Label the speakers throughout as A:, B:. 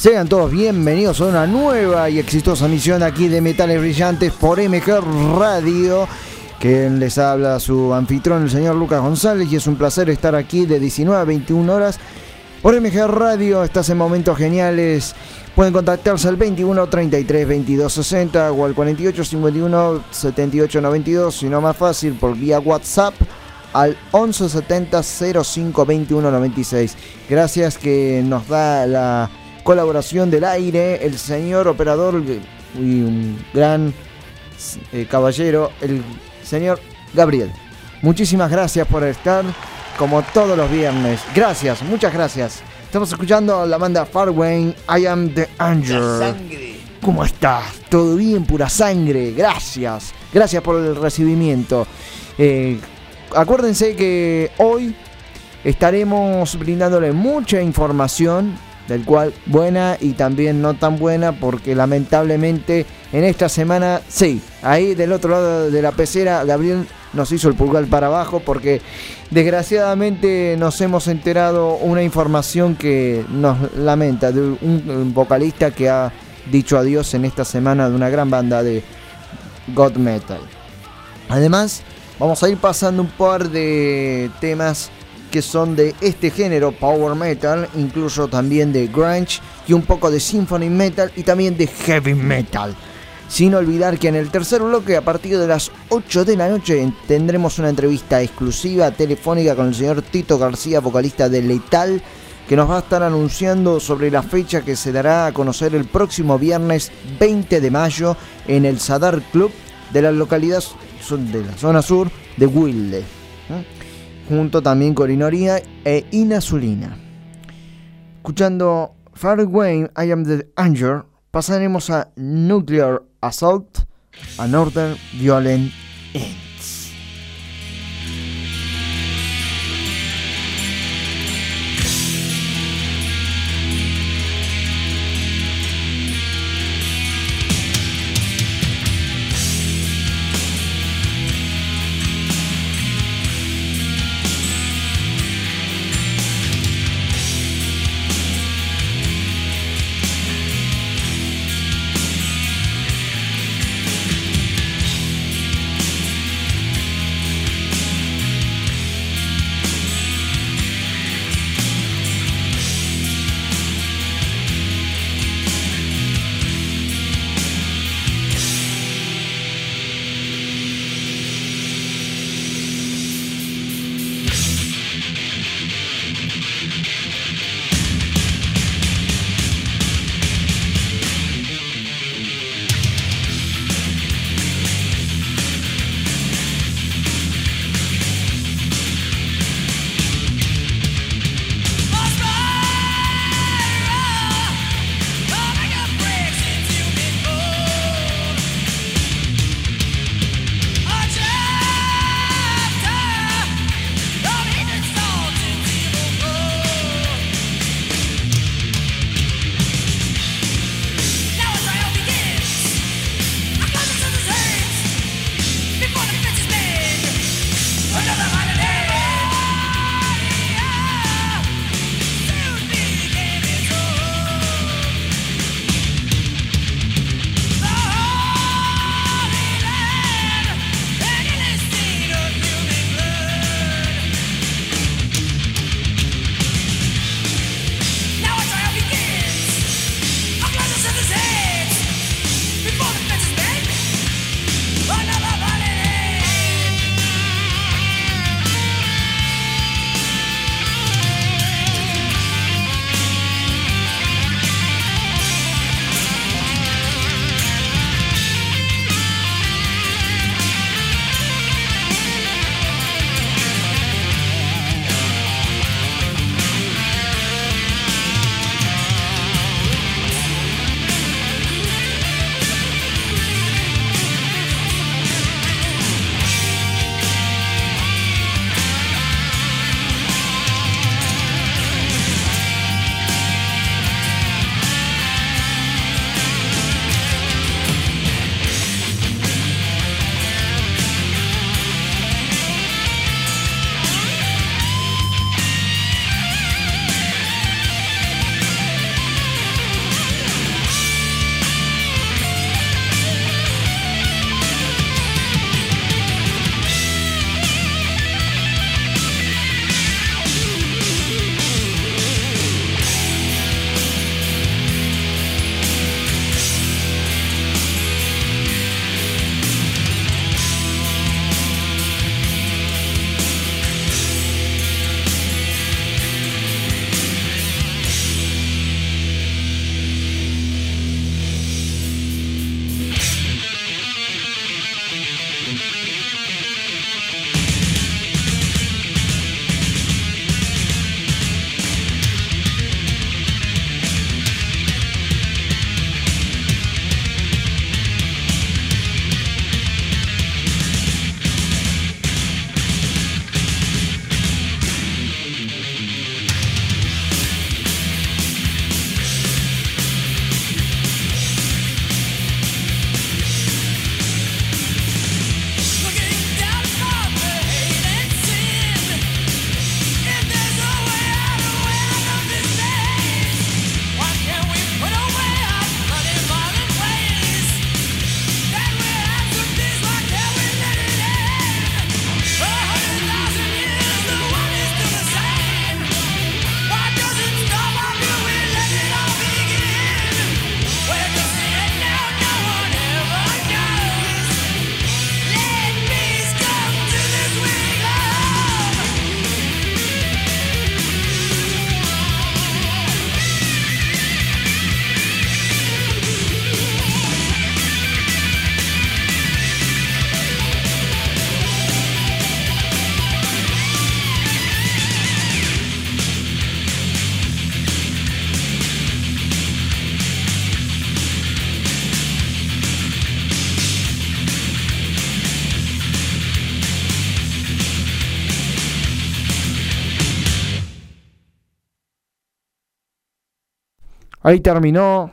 A: Sean todos bienvenidos a una nueva y exitosa misión aquí de Metales Brillantes por MG Radio. Que les habla su anfitrión, el señor Lucas González, y es un placer estar aquí de 19 a 21 horas por MG Radio. Estás en momentos geniales. Pueden contactarse al 21 33 22 60 o al 48 51 78 92, si no más fácil, por vía WhatsApp al 11 70 05 21 96. Gracias que nos da la colaboración del aire, el señor operador y un gran eh, caballero, el señor Gabriel. Muchísimas gracias por estar como todos los viernes. Gracias, muchas gracias. Estamos escuchando la banda Farway, I Am the Angel. ¿Cómo estás? ¿Todo bien? Pura sangre. Gracias. Gracias por el recibimiento. Eh, acuérdense que hoy estaremos brindándole mucha información del cual buena y también no tan buena porque lamentablemente en esta semana, sí, ahí del otro lado de la pecera Gabriel nos hizo el pulgar para abajo porque desgraciadamente nos hemos enterado una información que nos lamenta de un, vocalista que ha dicho adiós en esta semana de una gran banda de God Metal. Además, vamos a ir pasando un par de temas que son de este género, power metal, incluso también de grunge y un poco de symphony metal y también de heavy metal. Sin olvidar que en el tercer bloque, a partir de las 8 de la noche, tendremos una entrevista exclusiva telefónica con el señor Tito García, vocalista de Letal, que nos va a estar anunciando sobre la fecha que se dará a conocer el próximo viernes 20 de mayo en el Sadar Club de la localidad de la zona sur de Wilde junto también con Inoría e Inazulina. Escuchando Far I Am the Angel, pasaremos a Nuclear Assault, a Northern Violent End. Ahí terminó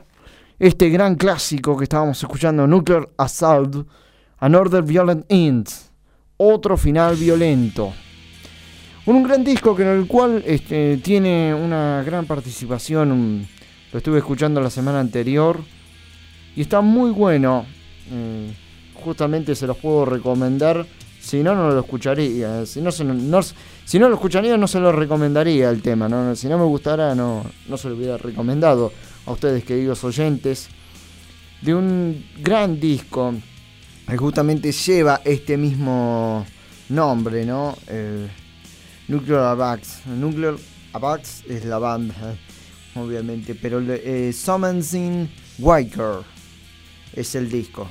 A: este gran clásico que estábamos escuchando, Nuclear Assault, Another Violent End, otro final violento. Un gran disco que en el cual este, tiene una gran participación, lo estuve escuchando la semana anterior y está muy bueno. Eh, justamente se los puedo recomendar. Si no, no lo escucharía. Si no, no, si no lo escucharía, no se lo recomendaría el tema. Si no me gustara, no, no se lo hubiera recomendado a ustedes, queridos oyentes. De un gran disco que justamente lleva este mismo nombre, ¿no? Nuclear Abax. Nuclear Abax es la banda, obviamente, pero eh, Summoning Waker es el disco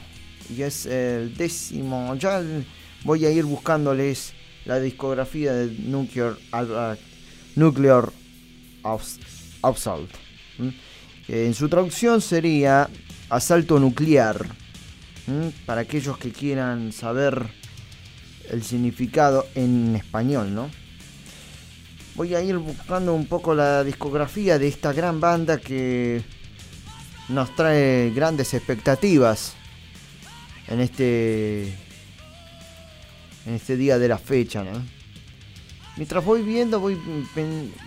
A: y es el décimo. Ya voy a ir buscándoles la discografía de Nuclear, Nuclear Assault. En su traducción sería asalto nuclear. Para aquellos que quieran saber el significado en español, ¿no? Voy a ir buscando un poco la discografía de esta gran banda que nos trae grandes expectativas en este en este día de la fecha, ¿no? Mientras voy viendo, voy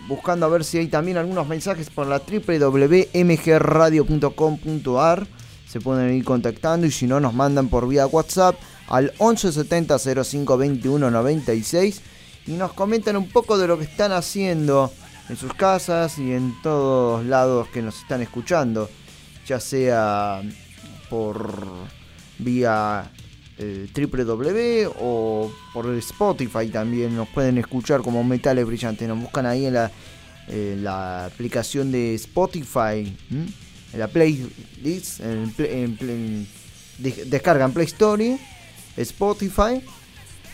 A: buscando a ver si hay también algunos mensajes por la www.mgradio.com.ar. Se pueden ir contactando y si no, nos mandan por vía WhatsApp al 1170 05 21 96 y nos comentan un poco de lo que están haciendo en sus casas y en todos lados que nos están escuchando, ya sea por vía www o por Spotify también nos pueden escuchar como Metales Brillantes. Nos buscan ahí en la, aplicación de Spotify, en la playlist, en, descargan Play Store, Spotify.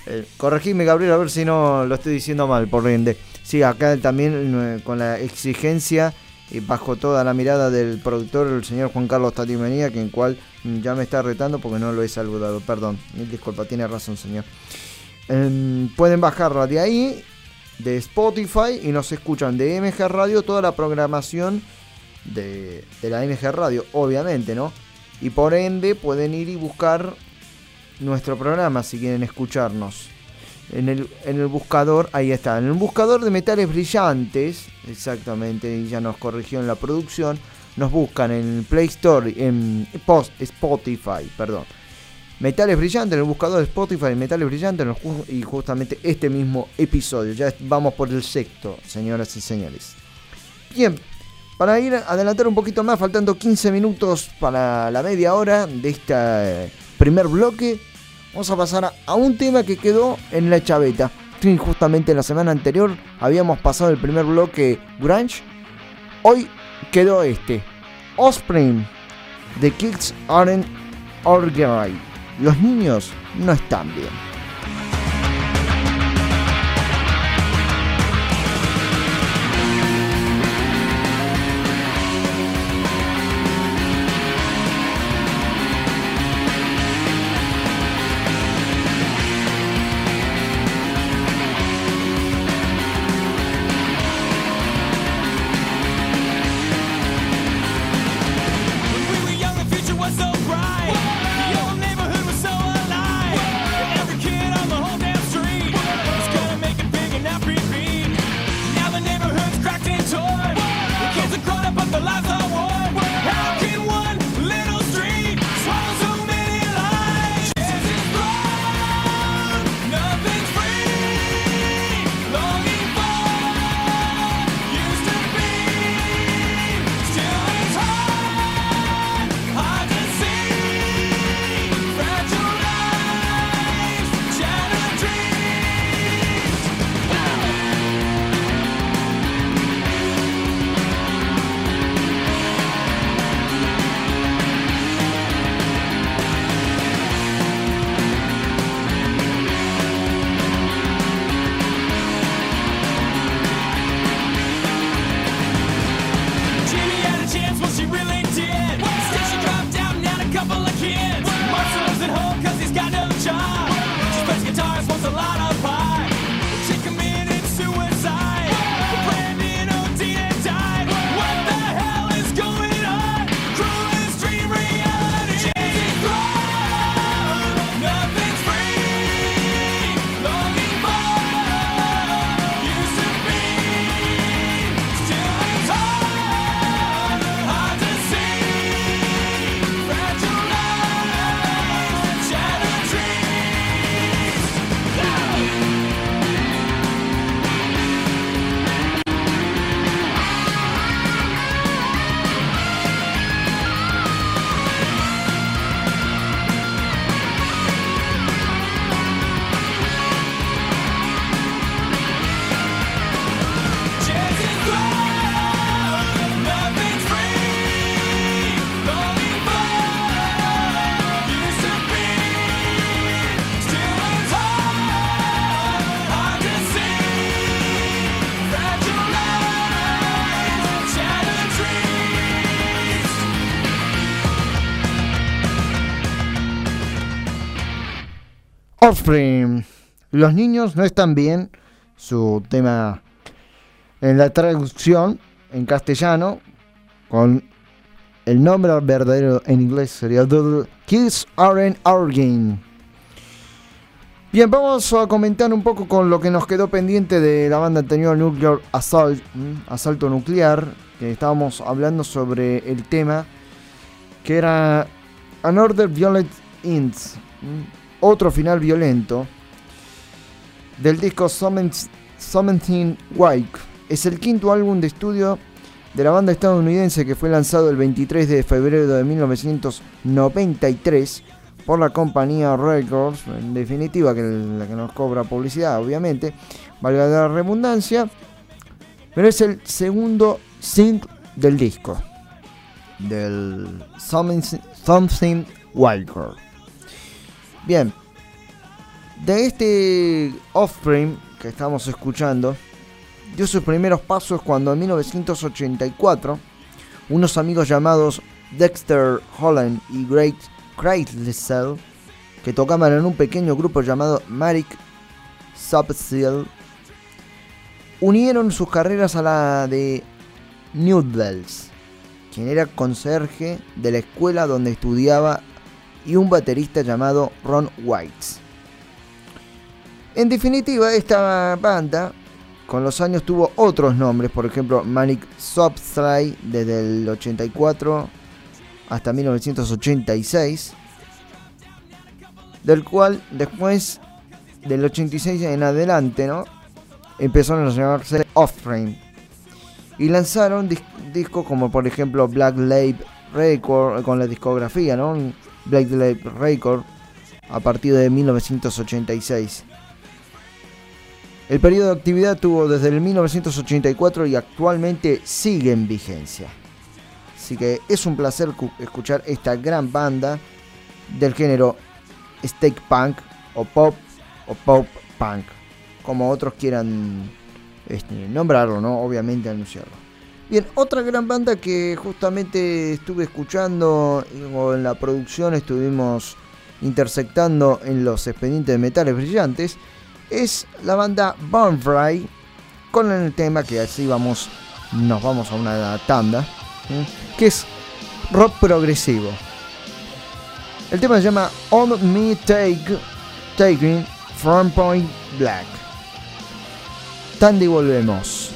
A: Eh, corregime Gabriel a ver si no lo estoy diciendo mal por ende. Sí, acá también eh, con la exigencia y bajo toda la mirada del productor, el señor Juan Carlos Tatimenía, que en cual ya me está retando porque no lo he saludado. Perdón, mil disculpas, tiene razón, señor. Em, pueden bajarla de ahí, de Spotify, y nos escuchan de MG Radio toda la programación de, de la MG Radio, obviamente, ¿no? Y por ende pueden ir y buscar nuestro programa si quieren escucharnos. En el, en el buscador, ahí está, en el buscador de metales brillantes, exactamente, y ya nos corrigió en la producción nos buscan en Play Store, en post Spotify, perdón. Metales Brillantes, en el buscador de Spotify, Metales Brillantes, y justamente este mismo episodio. Ya vamos por el sexto, señoras y señores. Bien, para ir a adelantar un poquito más, faltando 15 minutos para la media hora de este primer bloque, vamos a pasar a, un tema que quedó en la chaveta. Justamente la semana anterior habíamos pasado el primer bloque Grunge. Hoy quedó este. Offspring. The Kids Aren't Alright. Los niños no están bien. Offspring. Los niños no están bien. Su tema en la traducción en castellano con el nombre verdadero en inglés sería The Kids Aren't Arguing. Bien, vamos a comentar un poco con lo que nos quedó pendiente de la banda anterior Nuclear Assault, Asalto Nuclear, que estábamos hablando sobre el tema que era Another Violent Ends, otro final violento del disco Something White. Es el quinto álbum de estudio de la banda estadounidense que fue lanzado el 23 de febrero de 1993 por la compañía Records, en definitiva que la que nos cobra publicidad, obviamente, valga la redundancia, pero es el segundo single del disco, del Something, Something. Bien, de este Offspring que estamos escuchando, dio sus primeros pasos cuando en 1984 unos amigos llamados Dexter Holland y Great Chrysler, que tocaban en un pequeño grupo llamado Marik Subsil, unieron sus carreras a la de Newbells, quien era conserje de la escuela donde estudiaba y un baterista llamado Ron White. En definitiva, esta banda con los años tuvo otros nombres, por ejemplo Manic Substray desde el 84 hasta 1986, del cual después del 86 en adelante, ¿no? Empezaron a llamarse Offspring y lanzaron discos como por ejemplo Black Label Record con la discografía, ¿no? Black Label Record a partir de 1986. El periodo de actividad tuvo desde el 1984 y actualmente sigue en vigencia. Así que es un placer escuchar esta gran banda del género steak punk o pop o pop punk, como otros quieran este, nombrarlo, ¿no? Obviamente anunciarlo. Bien, otra gran banda que justamente estuve escuchando o en la producción estuvimos intersectando en los expedientes de metales brillantes es la banda Bonfry con el tema que así vamos, nos vamos a una tanda, que es rock progresivo. El tema se llama On Me Take Taking From Point Black. Tanda y volvemos.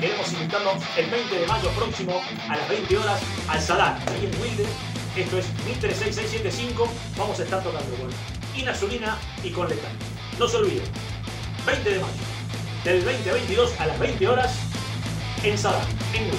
B: queremos invitarlos el 20 de mayo próximo a las 20 horas al Salán, ahí en Wilde. Esto es 136675. Vamos a estar tocando con Inazulina y con Letal. No se olviden, 20 de mayo, del 20 a 22 a las 20 horas en Salán, en Wilde.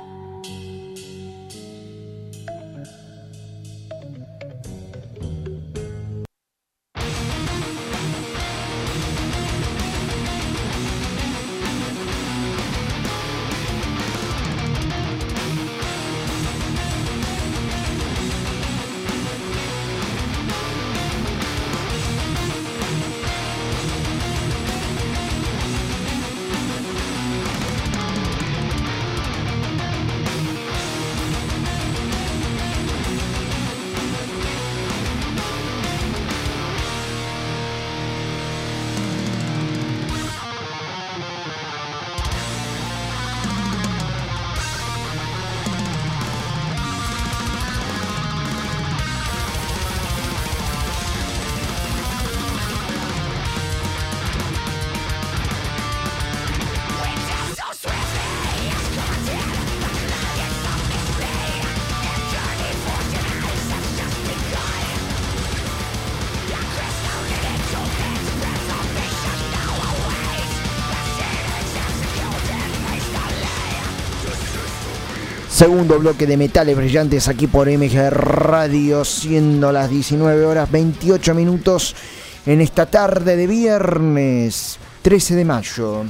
A: Segundo bloque de metales brillantes aquí por MG Radio, siendo las 19 horas 28 minutos en esta tarde de viernes 13 de mayo.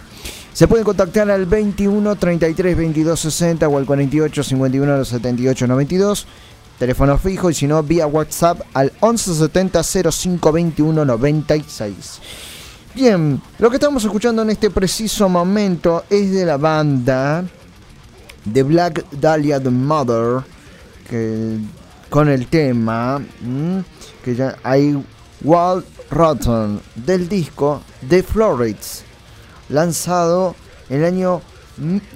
A: Se pueden contactar al 21 33 22 60 o al 48 51 78 92. Teléfono fijo y si no, vía WhatsApp al 11 70 05 21 96. Bien, lo que estamos escuchando en este preciso momento es de la banda The Black Dahlia the Mother, que, con el tema mm, que ya hay Walt Rotten del disco The Florets, lanzado en el año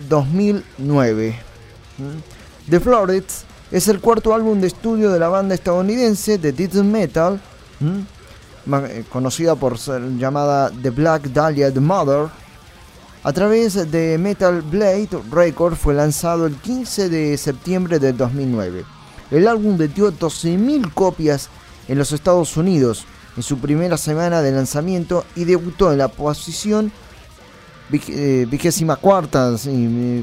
A: 2009. Mm. The Florets es el cuarto álbum de estudio de la banda estadounidense de Death Metal, mm, eh, conocida por ser llamada The Black Dahlia the Mother. A través de Metal Blade Records fue lanzado el 15 de septiembre del 2009. El álbum vendió 12.000 copias en los Estados Unidos en su primera semana de lanzamiento y debutó en la posición eh, vigésima cuarta,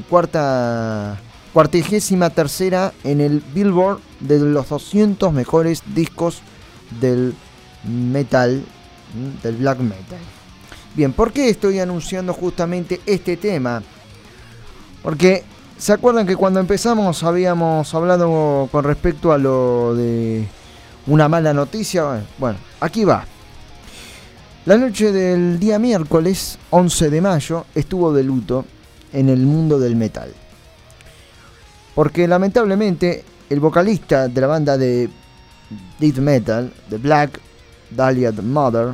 A: cuarta, cuartigésima tercera en el Billboard de los 200 mejores discos del metal, mm, del black metal. Bien, ¿por qué estoy anunciando justamente este tema? Porque, ¿se acuerdan que cuando empezamos habíamos hablado con respecto a lo de una mala noticia? Bueno, aquí va. La noche del día miércoles 11 de mayo estuvo de luto en el mundo del metal. Porque lamentablemente el vocalista de la banda de death metal, The Black Dahlia Mother,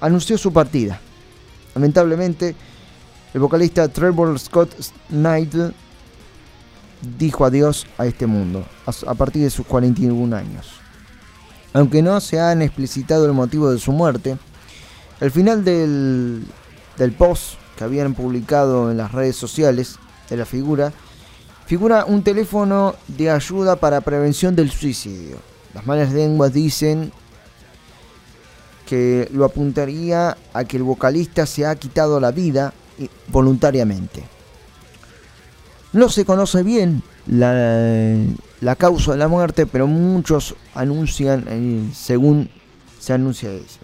A: anunció su partida. Lamentablemente, el vocalista Trevor Scott Knight dijo adiós a este mundo a partir de sus 41 años. Aunque no se han explicitado el motivo de su muerte, el final del, del post que habían publicado en las redes sociales de la figura figura un teléfono de ayuda para prevención del suicidio. Las malas lenguas dicen que lo apuntaría a que el vocalista se ha quitado la vida voluntariamente. No se conoce bien la, causa de la muerte, pero muchos anuncian, eh, según se anuncia eso,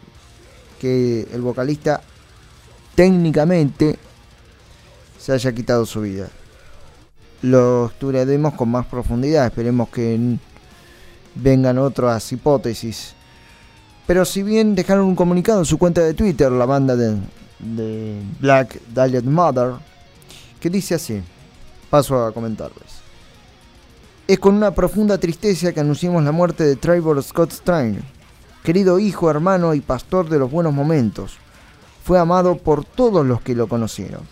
A: que el vocalista técnicamente se haya quitado su vida. Lo estudiaremos con más profundidad, esperemos que vengan otras hipótesis. Pero si bien dejaron un comunicado en su cuenta de Twitter, la banda de, Black Dahlia Mother, que dice así, paso a comentarles. Es con una profunda tristeza que anunciamos la muerte de Trevor Scott Strange, querido hijo, hermano y pastor de los buenos momentos. Fue amado por todos los que lo conocieron.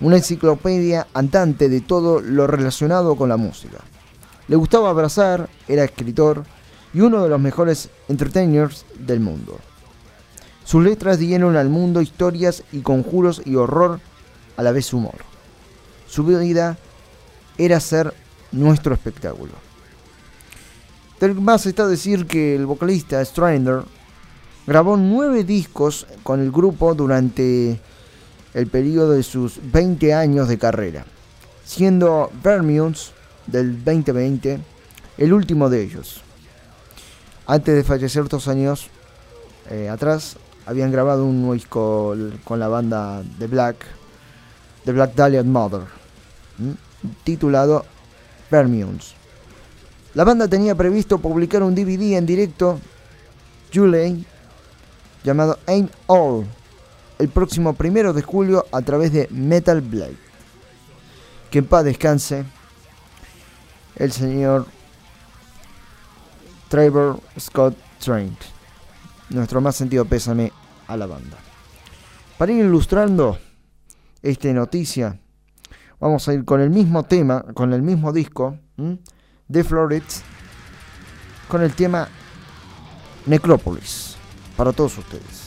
A: Una enciclopedia andante de todo lo relacionado con la música. Le gustaba abrazar, era escritor y uno de los mejores entertainers del mundo. Sus letras dieron al mundo historias y conjuros y horror, a la vez humor. Su vida era ser nuestro espectáculo. Del más está decir que el vocalista Strander grabó nueve discos con el grupo durante el periodo de sus 20 años de carrera, siendo Vermeuns del 2020 el último de ellos. Antes de fallecer dos años eh, atrás, habían grabado un disco con la banda The Black, The Black Dahlia Mother, titulado Vermeuns. La banda tenía previsto publicar un DVD en directo, Julie, llamado Aim All, el próximo primero de julio a través de Metal Blade. Que en paz descanse el señor Trevor Scott Trent. Nuestro más sentido pésame a la banda. Para ir ilustrando esta noticia, vamos a ir con el mismo tema, con el mismo disco de Florets, con el tema Necrópolis, para todos ustedes.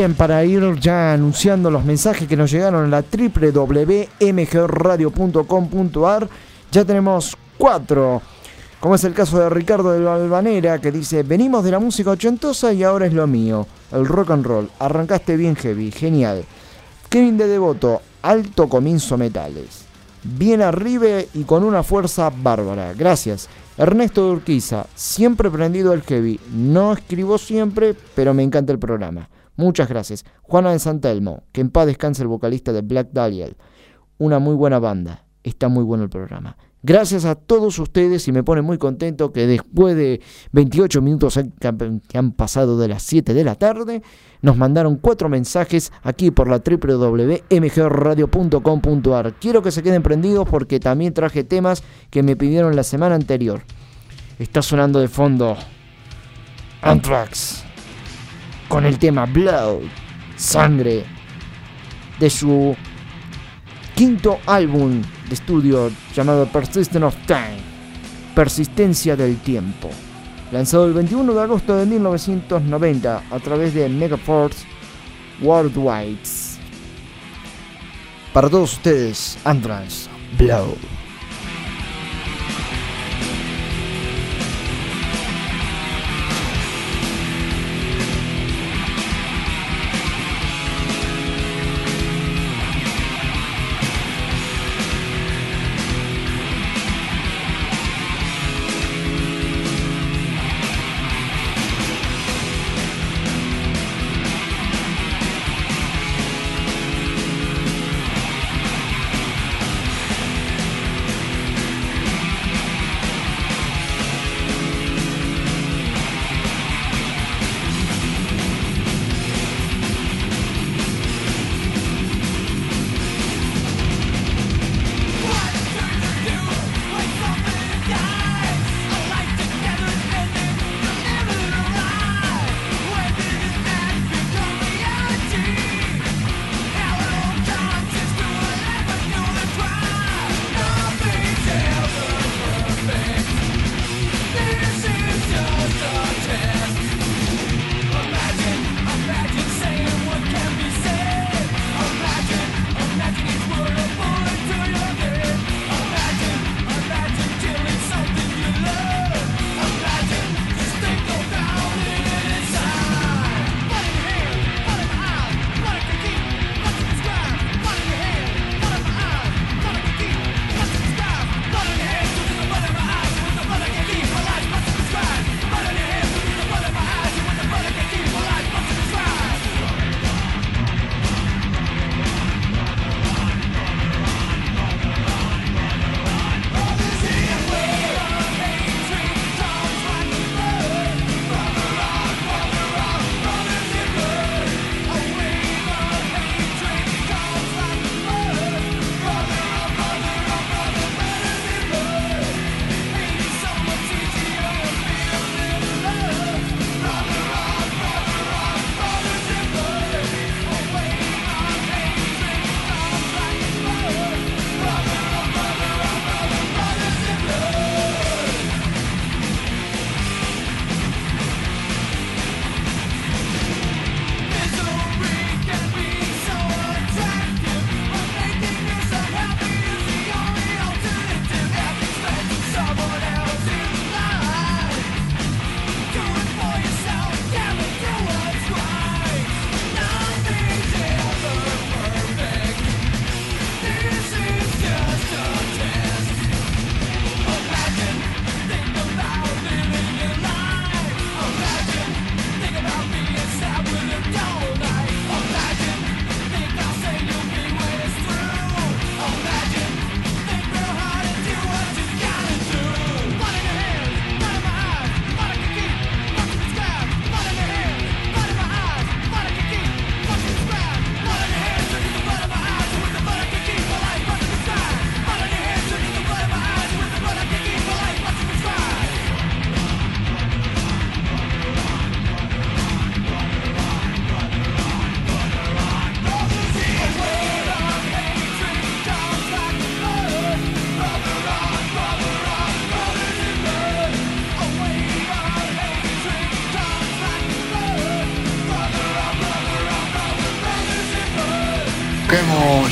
A: Bien, para ir ya anunciando los mensajes que nos llegaron a la www.mgradio.com.ar, ya tenemos cuatro. Como es el caso de Ricardo de Albanera, que dice, venimos de la música ochentosa y ahora es lo mío, el rock and roll. Arrancaste bien heavy, genial. Kevin de Devoto, alto comienzo metales. Bien arriba y con una fuerza bárbara. Gracias. Ernesto de Urquiza, siempre prendido el heavy. No escribo siempre, pero me encanta el programa. Muchas gracias. Juana de Santelmo, que en paz descanse el vocalista de Black Dahlia. Una muy buena banda. Está muy bueno el programa. Gracias a todos ustedes y me pone muy contento que después de 28 minutos que han pasado de las 7 de la tarde, nos mandaron cuatro mensajes aquí por la www.mgradio.com.ar. Quiero que se queden prendidos porque también traje temas que me pidieron la semana anterior. Está sonando de fondo Anthrax con el tema Blood, Sangre, de su quinto álbum de estudio llamado Persistence of Time, Persistencia del Tiempo, lanzado el 21 de agosto de 1990 a través de Megaforce Worldwide. Para todos ustedes, Andrans, Blood.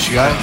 A: Música, ¿eh?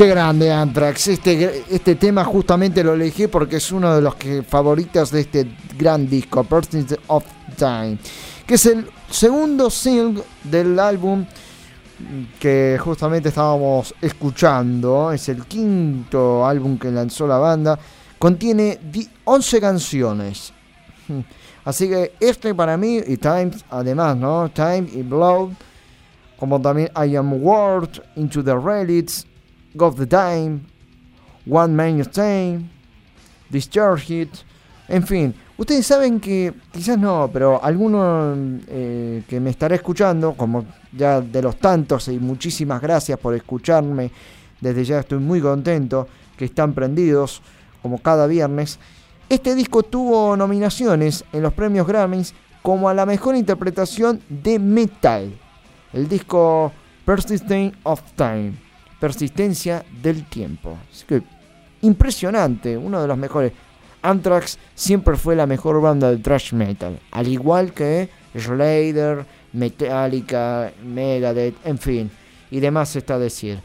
A: Qué grande Anthrax. Este, este tema justamente lo elegí porque es uno de los que, favoritos de este gran disco, Person of Time, que es el segundo single del álbum que justamente estábamos escuchando. Es el quinto álbum que lanzó la banda. Contiene 11 canciones. Así que este para mí, y Times además, ¿no? Time y Blood, como también I Am World, Into the Relics, Got the Time, One Man Time, Discharge It, en fin. Ustedes saben que, quizás no, pero alguno eh, que me estará escuchando, como ya de los tantos, y muchísimas gracias por escucharme, desde ya estoy muy contento, que están prendidos, como cada viernes. Este disco tuvo nominaciones en los premios Grammys como a la mejor interpretación de metal. El disco Persistent of Time persistencia del tiempo. Así que impresionante, uno de los mejores. Anthrax siempre fue la mejor banda de thrash metal, al igual que Slayer, Metallica, Megadeth, en fin, y demás está a decir.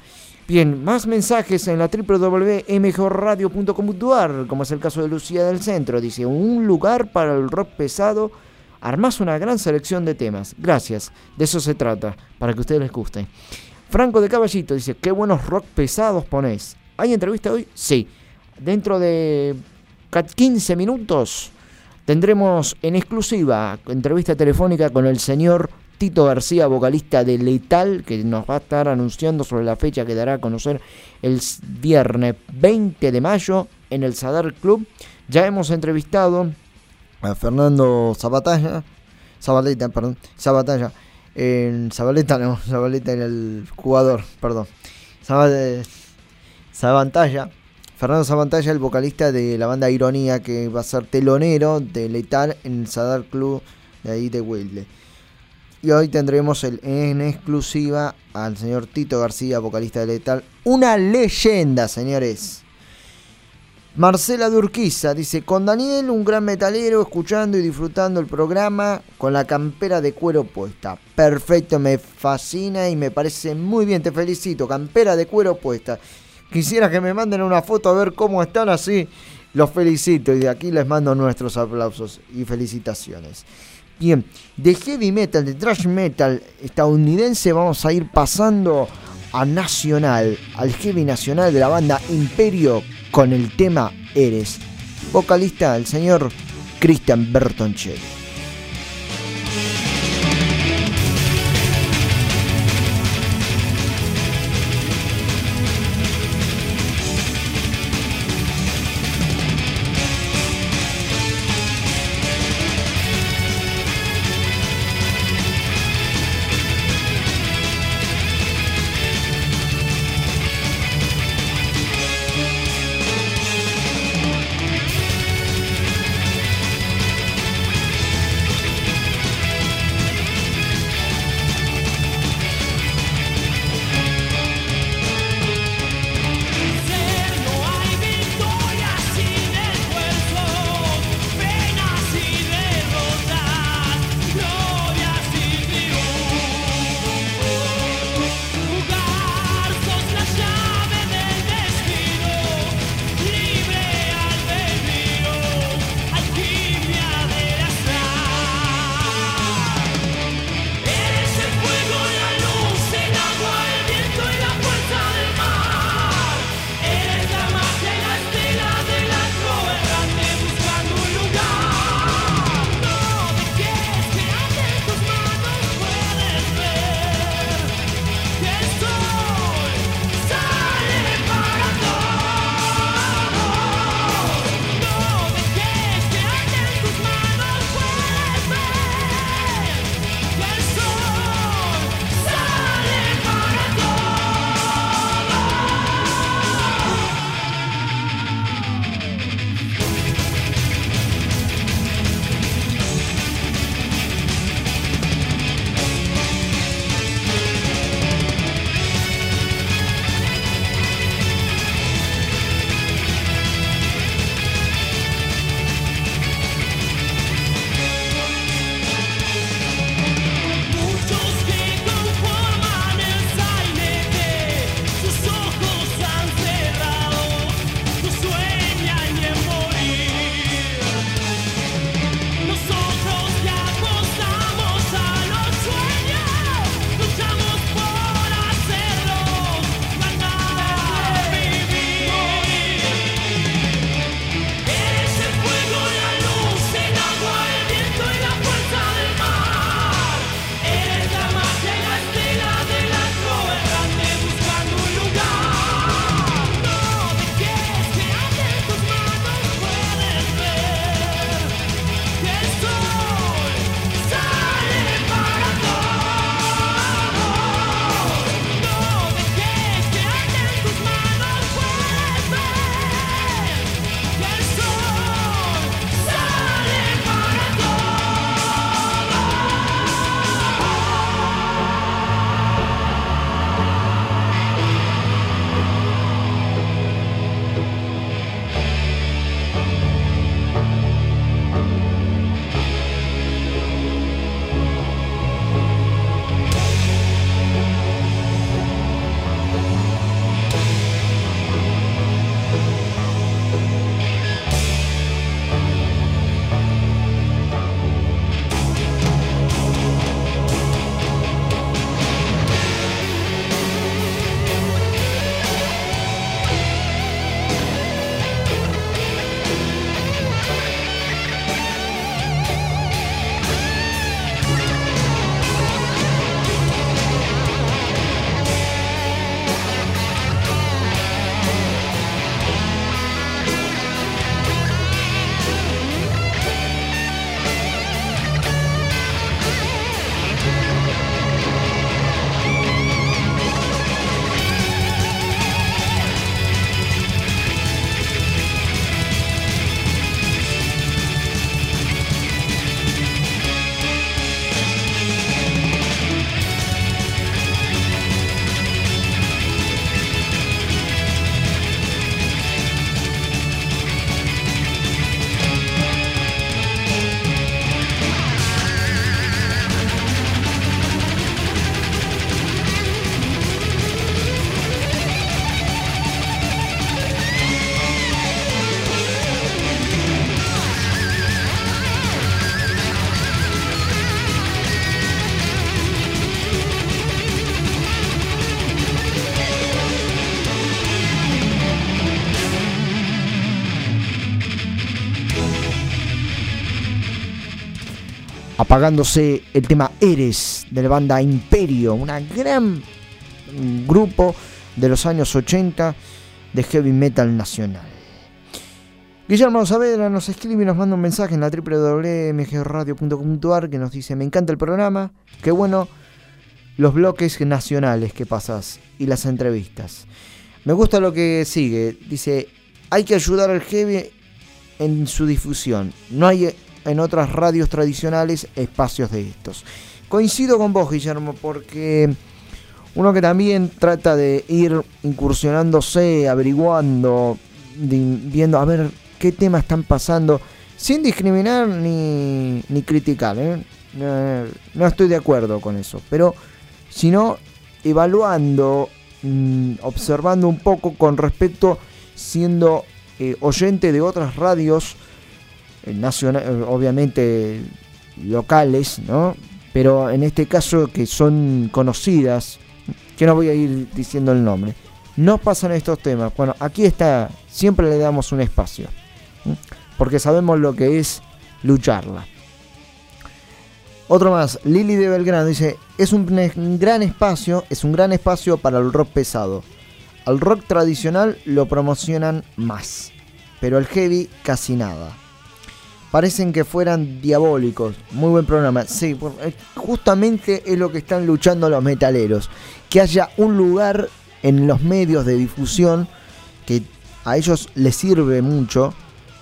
A: Bien, más mensajes en la www.mjorradio.com.ar, como es el caso de Lucía del Centro. Dice, un lugar para el rock pesado. Armás una gran selección de temas. Gracias, de eso se trata, para que a ustedes les guste. Franco de Caballito dice, qué buenos rock pesados ponés. ¿Hay entrevista hoy? Sí. Dentro de 15 minutos tendremos en exclusiva entrevista telefónica con el señor Tito García, vocalista de Letal, que nos va a estar anunciando sobre la fecha que dará a conocer el viernes 20 de mayo en el Sadar Club. Ya hemos entrevistado a Fernando Zapatalla, Zabaleta, perdón, Zapatalla, en Zabaleta no, Zabaleta era el jugador, perdón. Zabantalla, Fernando Zabantalla, el vocalista de la banda Ironía, que va a ser telonero de Letal en el Sadar Club de ahí de Wilde. Y hoy tendremos el, en exclusiva al señor Tito García, vocalista de Letal. Una leyenda, señores. Marcela Durquiza dice, con Daniel, un gran metalero, escuchando y disfrutando el programa con la campera de cuero puesta. Perfecto, me fascina y me parece muy bien, te felicito, campera de cuero puesta. Quisiera que me manden una foto a ver cómo están así. Los felicito y de aquí les mando nuestros aplausos y felicitaciones. Bien, de heavy metal, de thrash metal estadounidense vamos a ir pasando a nacional, al heavy nacional de la banda Imperio con el tema Eres. Vocalista el señor Christian Bertoncelli. Apagándose el tema Eres de la banda Imperio, una gran grupo de los años 80 de heavy metal nacional. Guillermo Saavedra nos escribe y nos manda un mensaje en la www.mgradio.com.ar que nos dice, me encanta el programa, qué bueno los bloques nacionales que pasas y las entrevistas. Me gusta lo que sigue, dice, hay que ayudar al heavy en su difusión, no hay en otras radios tradicionales espacios de estos. Coincido con vos, Guillermo, porque uno que también trata de ir incursionándose, averiguando, viendo a ver qué temas están pasando, sin discriminar ni, ni criticar. ¿eh? No, estoy de acuerdo con eso, pero sino evaluando, mm, observando un poco con respecto, siendo eh, oyente de otras radios eh, nacionales, obviamente locales, ¿no? Pero en este caso que son conocidas, que no voy a ir diciendo el nombre, no pasan estos temas. Bueno, aquí está, siempre le damos un espacio porque sabemos lo que es lucharla. Otro más, Lili de Belgrano dice, es un gran espacio, es un gran espacio para el rock pesado. Al rock tradicional lo promocionan más, pero al heavy casi nada. Parecen que fueran diabólicos. Muy buen programa. Sí, eh, justamente es lo que están luchando los metaleros. Que haya un lugar en los medios de difusión que a ellos les sirve mucho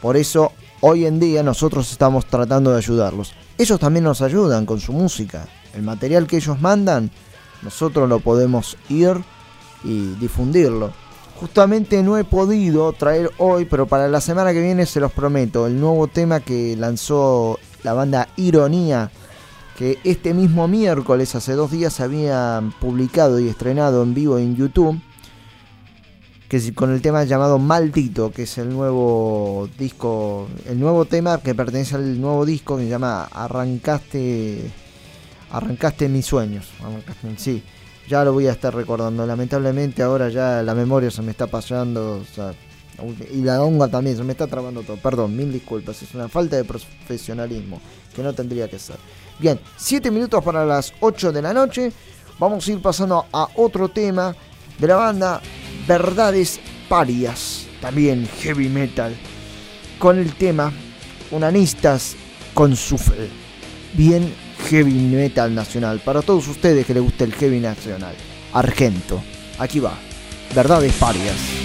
A: por eso hoy en día nosotros estamos tratando de ayudarlos. Ellos también nos ayudan con su música. El material que ellos mandan, nosotros lo podemos ir y difundirlo. Justamente no he podido traer hoy, pero para la semana que viene se los prometo, el nuevo tema que lanzó la banda Ironía, que este mismo miércoles, hace dos días, había publicado y estrenado en vivo en YouTube que con el tema llamado Maldito, que es el nuevo disco, el nuevo tema que pertenece al nuevo disco que se llama Arrancaste Arrancaste mis sueños. sí, ya lo voy a estar recordando. Lamentablemente ahora ya la memoria se me está pasando, y la honga también se me está trabando todo. Perdón, mil disculpas, es una falta de profesionalismo que no tendría que ser. Bien, 7 minutos para las 8 de la noche. Vamos a ir pasando a otro tema de la banda Verdades Parias, también heavy metal, con el tema Unanistas con Sufel. Bien heavy metal nacional, para todos ustedes que les guste el heavy nacional. Argento, aquí va, Verdades Parias.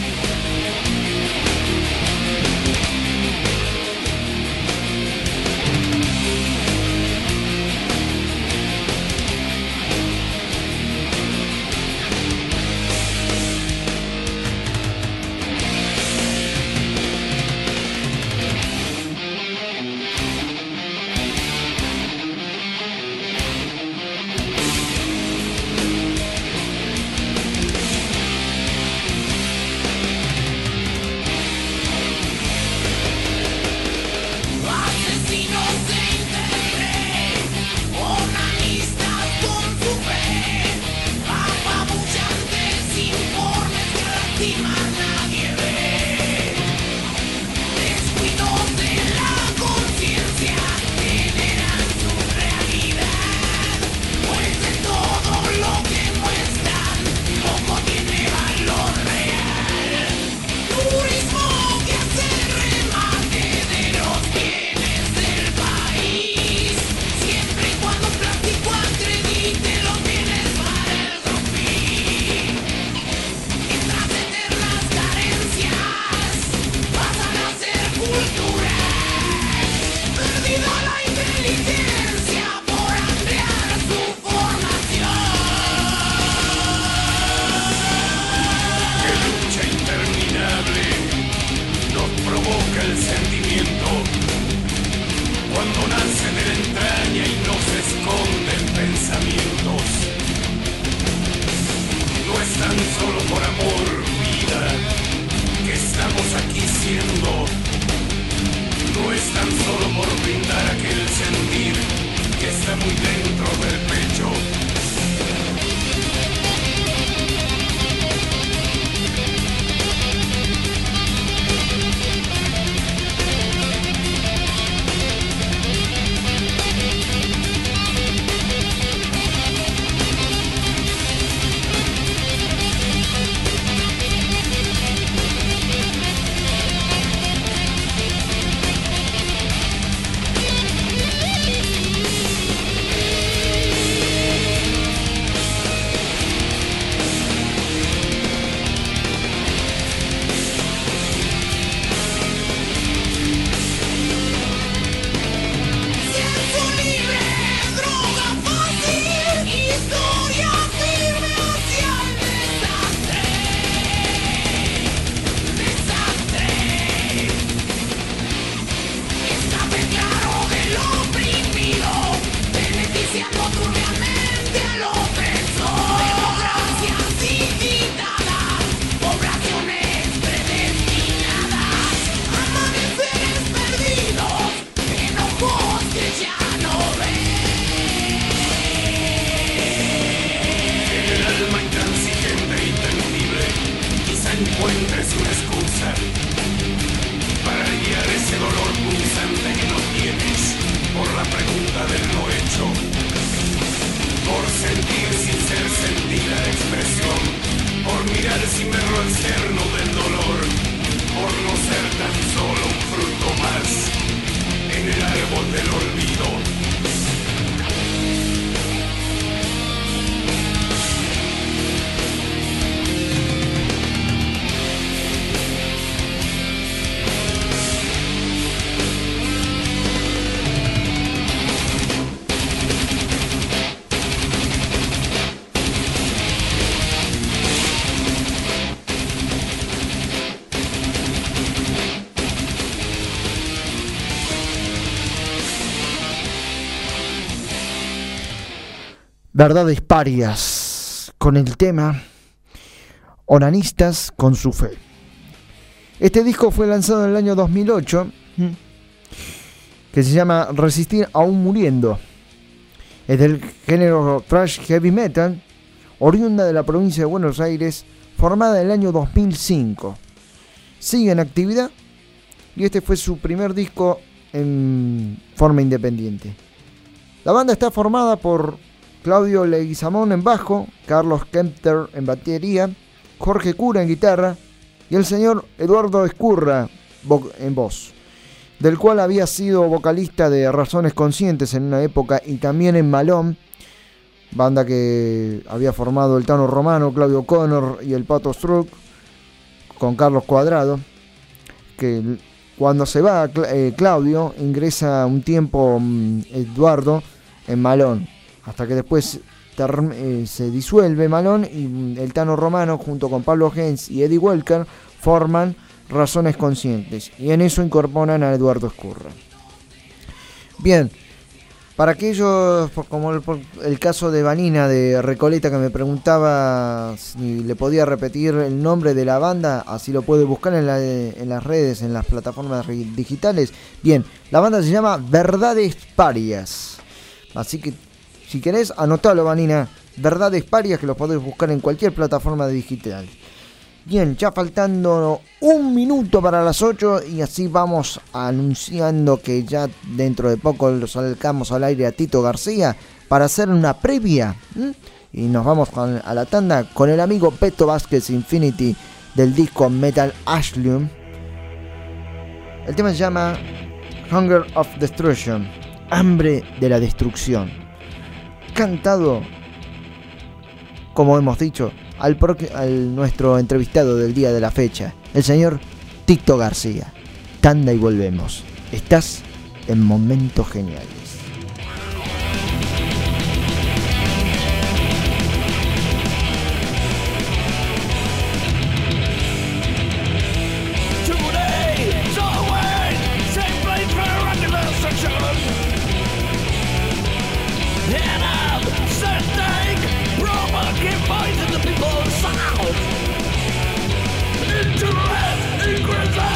A: Verdades parias con el tema Onanistas con su fe. Este disco fue lanzado en el año 2008, que se llama Resistir aún muriendo. Es del género thrash heavy metal, oriunda de la provincia de Buenos Aires, formada en el año 2005. Sigue en actividad y este fue su primer disco en forma independiente. La banda está formada por Claudio Leguizamón en bajo, Carlos Kempter en batería, Jorge Cura en guitarra y el señor Eduardo Escurra en voz, del cual había sido vocalista de Razones Conscientes en una época y también en Malón, banda que había formado el Tano Romano, Claudio Connor y el Pato Struck, con Carlos Cuadrado, que cuando se va eh, Claudio ingresa un tiempo mm, Eduardo en Malón hasta que después eh, se disuelve Malón y mm, el Tano Romano junto con Pablo Gens y Eddie Welker forman Razones Conscientes y en eso incorporan a Eduardo Escurra. Bien, para aquellos, como el, caso de Vanina de Recoleta que me preguntaba si le podía repetir el nombre de la banda, así lo puede buscar en, en las redes, en las plataformas digitales. Bien, la banda se llama Verdades Parias. Así que si querés, anotalo, Vanina. Verdades parias que los podés buscar en cualquier plataforma digital. Bien, ya faltando un minuto para las 8 y así vamos anunciando que ya dentro de poco los sacamos al aire a Tito García para hacer una previa. Y nos vamos a la tanda con el amigo Peto Vázquez Infinity del disco Metal Ashlium. El tema se llama Hunger of Destruction, hambre de la destrucción cantado, como hemos dicho, al, al nuestro entrevistado del día de la fecha, el señor Tito García. Tanda y volvemos. Estás en Quit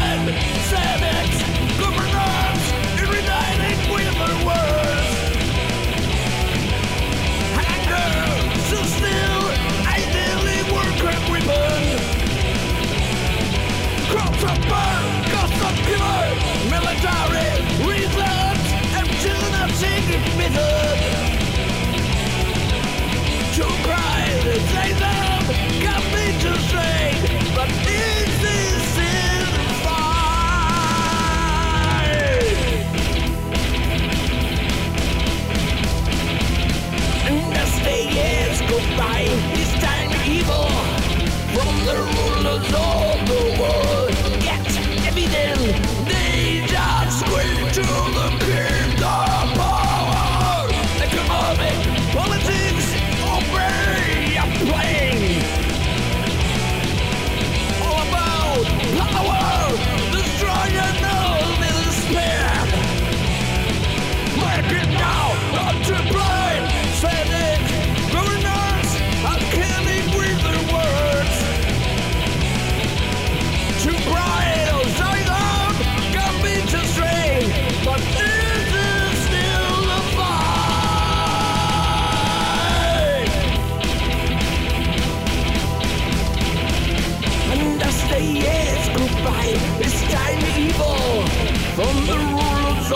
A: by this time evil. From the rulers of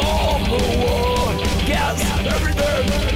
A: momentos geniales.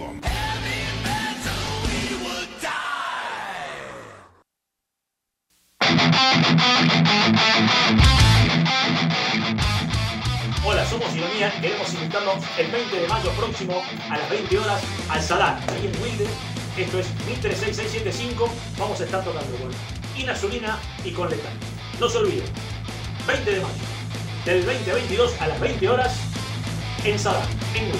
B: queremos invitarlos el 20 de mayo próximo a las 20 horas al Salán, ahí en Wilde. Esto es 136675. Vamos a estar tocando con Inazulina y con Letal. No se olviden, 20 de mayo, del 20 a 22 a las 20 horas en Salán, en Wilde.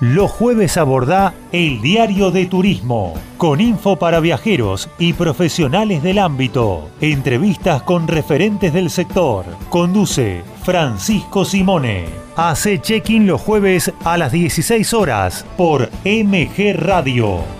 C: Los jueves abordá el diario de turismo, con info para viajeros y profesionales del ámbito, entrevistas con referentes del sector. Conduce Francisco Simone. Hace check-in los jueves a las 16 horas por MG Radio.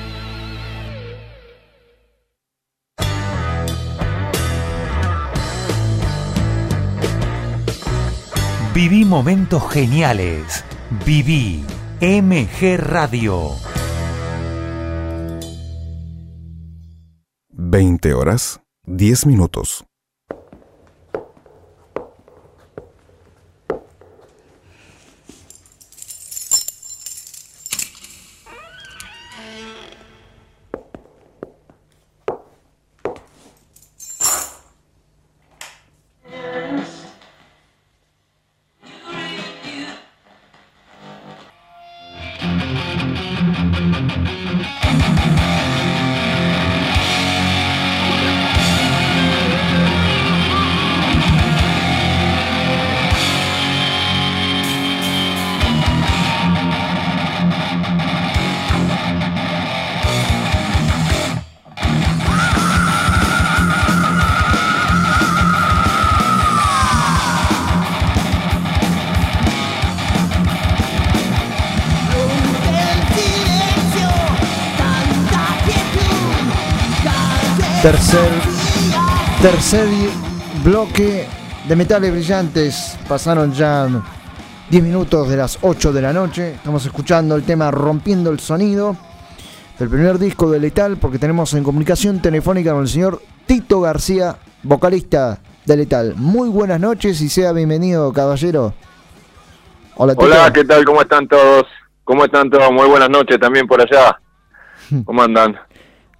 C: Viví momentos geniales. Viví MG Radio.
D: 20 horas, 10 minutos.
A: Tercer, tercer bloque de metales brillantes. Pasaron ya 10 minutos de las 8 de la noche. Estamos escuchando el tema Rompiendo el Sonido del primer disco de Letal porque tenemos en comunicación telefónica con el señor Tito García, vocalista de Letal. Muy buenas noches y sea bienvenido, caballero.
E: Hola, Tito. Hola, ¿qué tal? ¿Cómo están todos? ¿Cómo están todos? Muy buenas noches también por allá. ¿Cómo andan?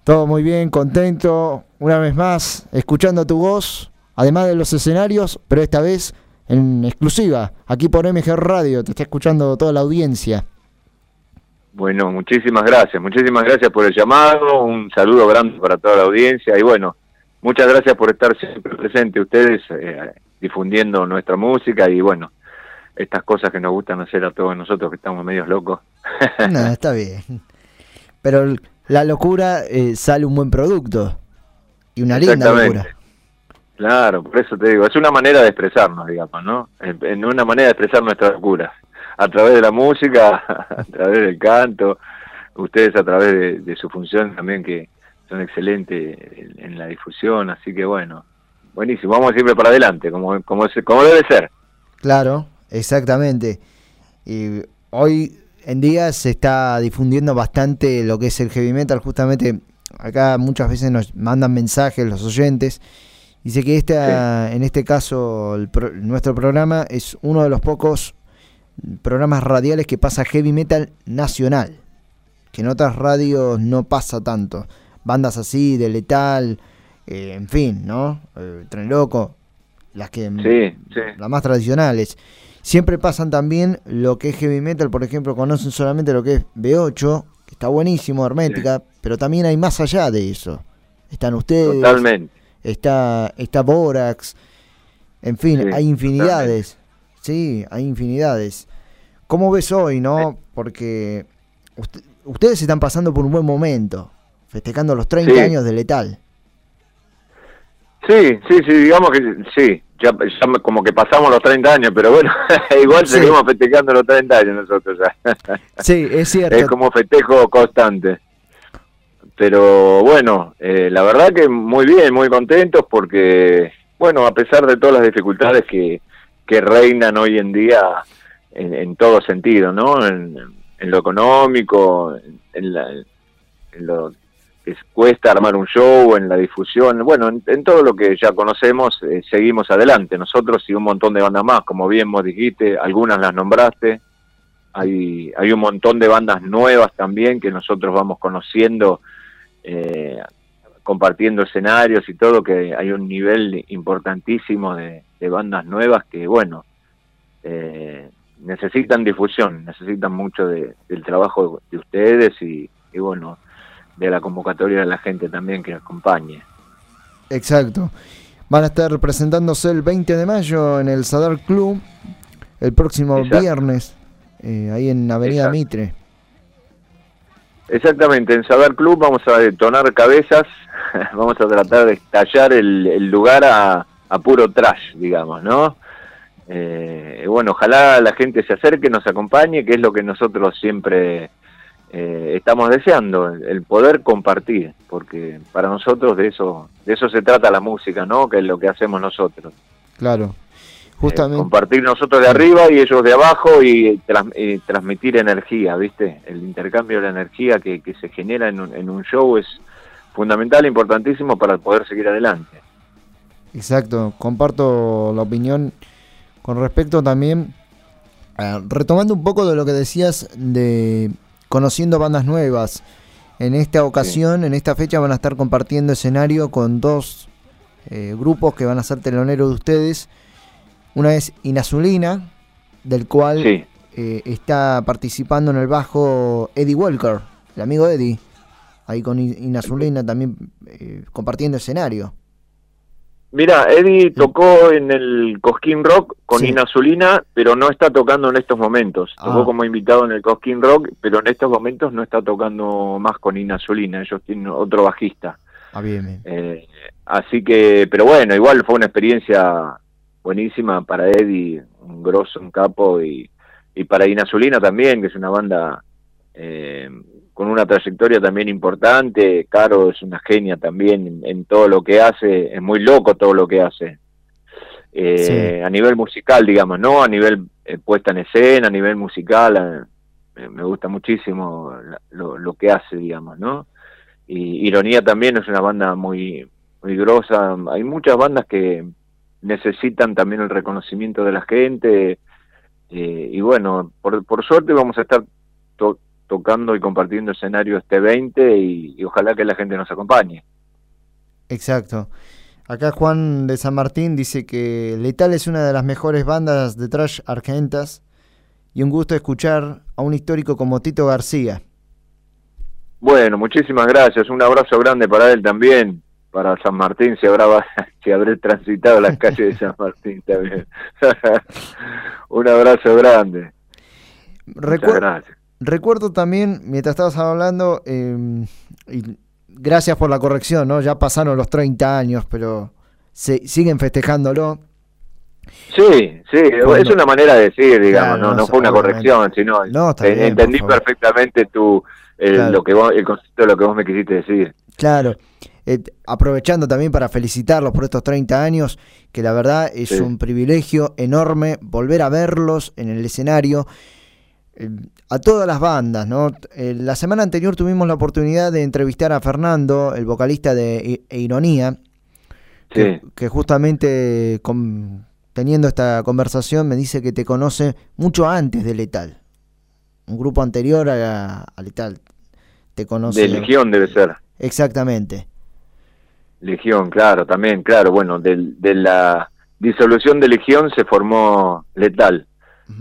A: Todo muy bien, contento, una vez más, escuchando tu voz, además de los escenarios, pero esta vez en exclusiva, aquí por MG Radio, te está escuchando toda la audiencia.
E: Bueno, muchísimas gracias, muchísimas gracias por el llamado, un saludo grande para toda la audiencia y bueno, muchas gracias por estar siempre presente ustedes eh, difundiendo nuestra música y bueno, estas cosas que nos gustan hacer a todos nosotros que estamos medios locos.
A: no, está bien. Pero la locura eh, sale un buen producto y una linda locura.
E: Claro, por eso te digo, es una manera de expresarnos, digamos, ¿no? En una manera de expresar nuestras locuras a través de la música, a través del canto, ustedes a través de, su función también que son excelentes en, la difusión, así que bueno, buenísimo, vamos siempre para adelante, como, como, como debe ser.
A: Claro, exactamente. Y hoy en día se está difundiendo bastante lo que es el heavy metal, justamente acá muchas veces nos mandan mensajes los oyentes. Dice que esta, en este caso nuestro programa es uno de los pocos programas radiales que pasa heavy metal nacional, que en otras radios no pasa tanto. Bandas así, de letal, eh, en fin, ¿no? Eh, Tren Loco, las que las más tradicionales. Siempre pasan también lo que es heavy metal, por ejemplo, conocen solamente lo que es B8, que está buenísimo, hermética, pero también hay más allá de eso. Están ustedes,
E: Totalmente.
A: está está Borax, en fin, hay infinidades. Sí, hay infinidades. ¿Cómo ves hoy, no? Porque ustedes están pasando por un buen momento, festejando los 30 años de Letal.
E: Sí, sí, sí, digamos que sí, ya, como que pasamos los 30 años, pero bueno, igual seguimos festejando los 30 años nosotros ya.
A: sí, es cierto.
E: Es como festejo constante. Pero bueno, eh, la verdad que muy bien, muy contentos porque, bueno, a pesar de todas las dificultades que, que reinan hoy en día en, todo sentido, ¿no? En, lo económico, en, lo cuesta armar un show, en la difusión, bueno, en, todo lo que ya conocemos, eh, seguimos adelante. Nosotros y un montón de bandas más, como bien vos dijiste, algunas las nombraste. Hay, hay un montón de bandas nuevas también que nosotros vamos conociendo, eh, compartiendo escenarios y todo, que hay un nivel importantísimo de, bandas nuevas que, bueno, eh, necesitan difusión, necesitan mucho del trabajo de ustedes y, bueno, de la convocatoria de la gente también que acompañe.
A: Exacto. Van a estar presentándose el 20 de mayo en el Sadar Club, el próximo viernes, eh, ahí en Avenida Mitre.
E: Exactamente, en Sadar Club vamos a detonar cabezas, vamos a tratar de estallar el, lugar a, a puro trash, digamos, ¿no? Eh, bueno, ojalá la gente se acerque, nos acompañe, que es lo que nosotros siempre eh, estamos deseando, el poder compartir, porque para nosotros de eso, de eso se trata la música, ¿no? Que es lo que hacemos nosotros.
A: Claro, justamente.
E: Eh, compartir nosotros de arriba y ellos de abajo y, transmitir energía, ¿viste? El intercambio de la energía que, que se genera en un, en un show es fundamental, importantísimo para poder seguir adelante.
A: Exacto, comparto la opinión con respecto también, retomando un poco de lo que decías de conociendo bandas nuevas, en esta ocasión, en esta fecha van a estar compartiendo escenario con dos eh, grupos que van a ser teloneros de ustedes. Una es Inazulina, del cual eh, está participando en el bajo Eddie Walker, el amigo Eddie, ahí con Inazulina también eh, compartiendo escenario.
E: Mira, Eddie tocó en el Cosquín Rock con Inazulina, pero no está tocando en estos momentos. Tocó ah. como invitado en el Cosquín Rock, pero en estos momentos no está tocando más con Inazulina. Ellos tienen otro bajista.
A: Ah, bien,
E: eh, así que, pero bueno, igual fue una experiencia buenísima para Eddie, un grosso, un capo, y, y para Inazulina también, que es una banda eh, con una trayectoria también importante. Caro es una genia también en, todo lo que hace, es muy loco todo lo que hace. Eh, a nivel musical, digamos, ¿no? A nivel eh, puesta en escena, a nivel musical, eh, me gusta muchísimo lo, que hace, digamos, ¿no? Y Ironía también es una banda muy, muy grosa. Hay muchas bandas que necesitan también el reconocimiento de la gente. y bueno, por, por suerte vamos a estar tocando y compartiendo escenario este 20 y, ojalá que la gente nos acompañe.
A: Exacto. Acá Juan de San Martín dice que Letal es una de las mejores bandas de trash argentas y un gusto escuchar a un histórico como Tito García.
E: Bueno, muchísimas gracias. Un abrazo grande para él también, para San Martín, si habrá, si habré transitado las calles de San Martín también. un abrazo grande.
A: Muchas gracias. Recuerdo también, mientras estabas hablando, em, y gracias por la corrección, ¿no? Ya pasaron los 30 años, pero se, siguen festejándolo.
E: Sí, sí, es una manera de decir, digamos, no, no, fue una corrección, sino entendí perfectamente tu, el, lo que el concepto de lo que vos me quisiste decir.
A: Claro, eh, aprovechando también para felicitarlos por estos 30 años, que la verdad es un privilegio enorme volver a verlos en el escenario. A todas las bandas, ¿no? Eh, la semana anterior tuvimos la oportunidad de entrevistar a Fernando, el vocalista de e Ironía, que, que, justamente con, teniendo esta conversación, me dice que te conoce mucho antes de Letal. Un grupo anterior a, Letal. Te conoce.
E: De Legión debe ser.
A: Exactamente.
E: Legión, claro, también, claro. Bueno, de, la disolución de Legión se formó Letal.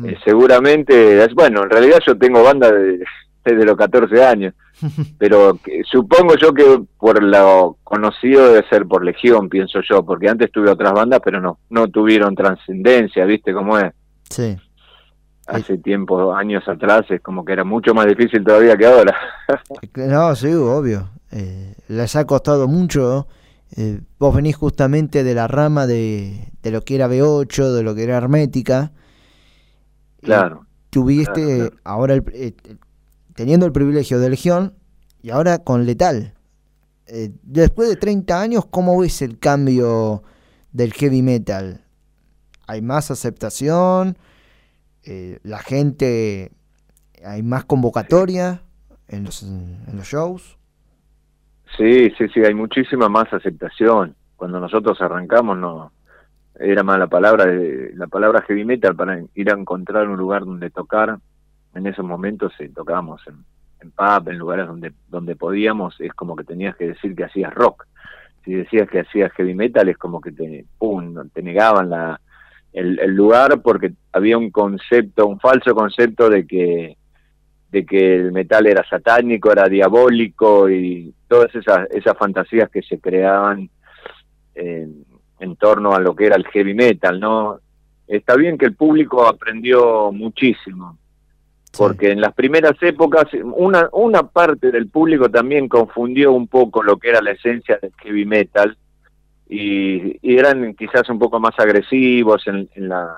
E: Eh, seguramente, bueno, en realidad yo tengo banda de, desde los 14 años. Pero supongo yo que por lo conocido debe ser por Legión, pienso yo, porque antes tuve otras bandas, pero no no tuvieron trascendencia, ¿viste cómo es?
A: Sí.
E: Hace tiempo, años atrás, es como que era mucho más difícil todavía que ahora.
A: no, sí, obvio. Eh, les ha costado mucho. Eh, vos venís justamente de la rama de, de lo que era B8, de lo que era Hermética.
E: Claro.
A: Tuviste ahora el, eh, teniendo el privilegio de Legión y ahora con Letal. Eh, después de 30 años, ¿cómo ves el cambio del heavy metal? ¿Hay más aceptación? Eh, ¿La gente, hay más convocatoria en los, en los shows?
E: Sí, sí, sí, hay muchísima más aceptación. Cuando nosotros arrancamos no era más la palabra la palabra heavy metal para ir a encontrar un lugar donde tocar en esos momentos eh, tocábamos en, en pub, en lugares donde, donde podíamos, es como que tenías que decir que hacías rock. Si decías que hacías heavy metal es como que te, te negaban la, el, lugar porque había un concepto, un falso concepto de que de que el metal era satánico, era diabólico y todas esas, esas fantasías que se creaban en, en torno a lo que era el heavy metal, ¿no? Está bien que el público aprendió muchísimo, porque en las primeras épocas una, una parte del público también confundió un poco lo que era la esencia del heavy metal y, eran quizás un poco más agresivos en, la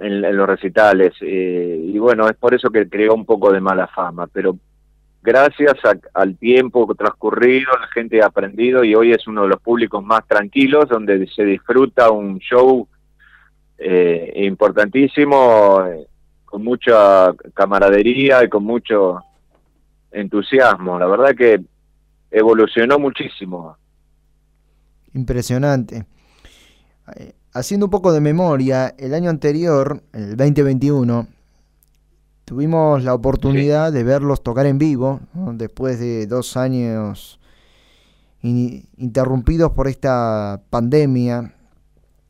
E: en, los recitales eh, y bueno es por eso que creó un poco de mala fama pero gracias al tiempo transcurrido la gente ha aprendido y hoy es uno de los públicos más tranquilos donde se disfruta un show eh, importantísimo con mucha camaradería y con mucho entusiasmo. La verdad que evolucionó muchísimo.
A: Impresionante. Eh, haciendo un poco de memoria, el año anterior, el 2021, tuvimos la oportunidad de verlos tocar en vivo, después de dos años interrumpidos por esta pandemia.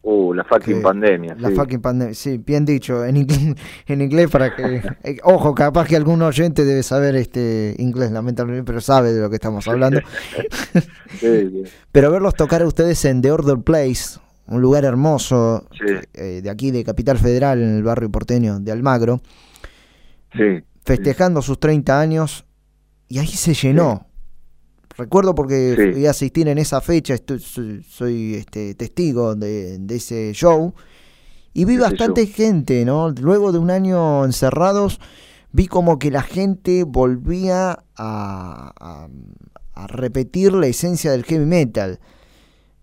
E: Uh, la fucking pandemia.
A: La fucking pandemia, sí, bien dicho, en inglés, en inglés para que... Eh, ojo, capaz que algún oyente debe saber este inglés, lamentablemente, pero sabe de lo que estamos hablando. Pero verlos tocar a ustedes en The Order Place, un lugar hermoso eh, de aquí, de Capital Federal, en el barrio porteño de Almagro, festejando sus 30 años, y ahí se llenó. Recuerdo porque fui a asistir en esa fecha, estoy, soy, este, testigo de, ese show, y vi bastante gente, ¿no? Luego de un año encerrados, vi como que la gente volvía a, a, repetir la esencia del heavy metal.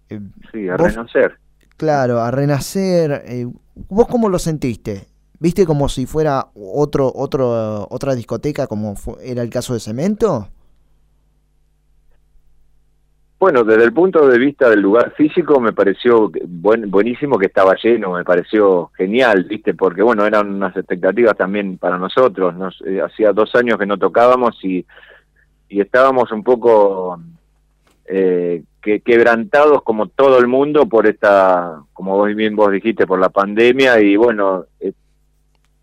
E: Eh, sí, a renacer.
A: Claro, a renacer. Eh, ¿Vos cómo lo sentiste? ¿Viste como si fuera otro, otro, otra discoteca como era el caso de Cemento?
E: Bueno, desde el punto de vista del lugar físico me pareció buen, buenísimo que estaba lleno, me pareció genial, ¿viste? Porque bueno, eran unas expectativas también para nosotros, nos eh, hacía dos años que no tocábamos y, y estábamos un poco eh, que, quebrantados como todo el mundo por esta, como vos bien vos dijiste, por la pandemia y bueno, eh,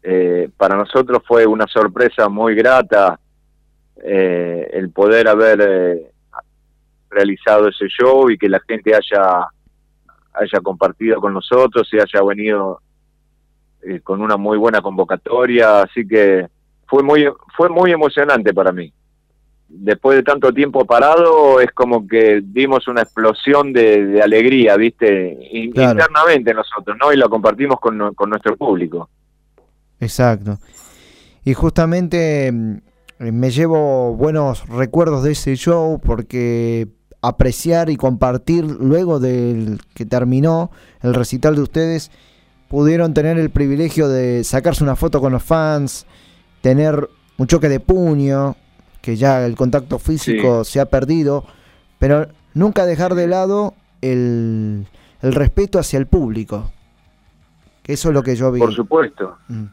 E: eh, para nosotros fue una sorpresa muy grata eh, el poder haber eh, realizado ese show y que la gente haya haya compartido con nosotros y haya venido eh, con una muy buena convocatoria, así que fue muy fue muy emocionante para mí. Después de tanto tiempo parado, es como que dimos una explosión de, de alegría, ¿viste?
A: Claro.
E: Internamente nosotros, ¿no? Y lo compartimos con, con nuestro público.
A: Exacto. Y justamente mm, me llevo buenos recuerdos de ese show porque apreciar y compartir luego del que terminó el recital de ustedes, pudieron tener el privilegio de sacarse una foto con los fans, tener un choque de puño, que ya el contacto físico se ha perdido, pero nunca dejar de lado el, el respeto hacia el público. Que eso es lo que yo vi.
E: Por supuesto.
A: Mm.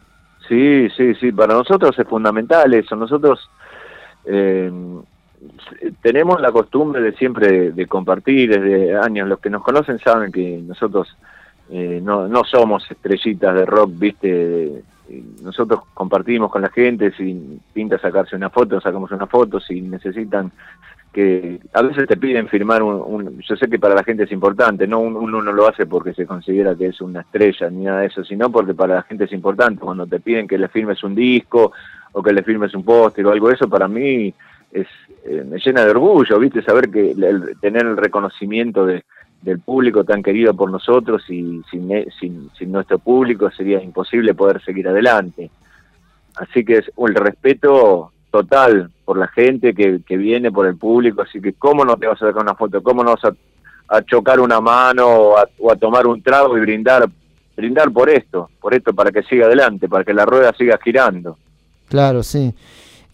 E: Sí, sí, sí, para nosotros es fundamental eso. Nosotros eh, tenemos la costumbre de siempre de, compartir desde años. Los que nos conocen saben que nosotros eh, no, no somos estrellitas de rock, ¿viste? Nosotros compartimos con la gente, si pinta sacarse una foto, sacamos una foto, si necesitan que a veces te piden firmar un, un- yo sé que para la gente es importante, no Un- uno no lo hace porque se considera que es una estrella ni nada de eso, sino porque para la gente es importante cuando te piden que le firmes un disco o que le firmes un póster o algo de eso para mí es eh, me llena de orgullo, viste, saber que tener el reconocimiento de, del público tan querido por nosotros y sin, e- sin, sin nuestro público sería imposible poder seguir adelante. Así que es el respeto total por la gente que, viene, por el público, así que cómo no te vas a sacar una foto, cómo no vas a, chocar una mano o a, tomar un trago y brindar, brindar por esto, por esto para que siga adelante, para que la rueda siga girando.
A: Claro, sí.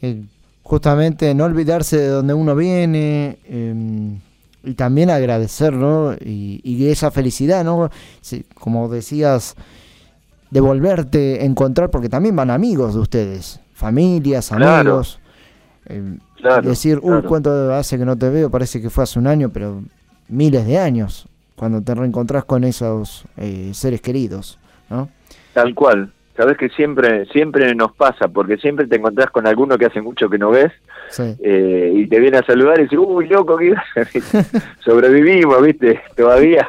A: Eh, justamente no olvidarse de donde uno viene eh, y también agradecer, ¿no? Y, esa felicidad, ¿no? Sí, como decías, de volverte a encontrar, porque también van amigos de ustedes, familias,
E: Claro.
A: amigos. Eh,
E: Claro,
A: decir, uy,
E: claro.
A: cuánto hace que no te veo, parece que fue hace un año, pero miles de años, cuando te reencontrás con esos eh, seres queridos, ¿no?
E: Tal cual. Sabes que siempre, siempre nos pasa, porque siempre te encontrás con alguno que hace mucho que no ves
A: Sí.
E: eh, y te viene a saludar y dice, uy, loco, ¿qué sobrevivimos, viste, todavía.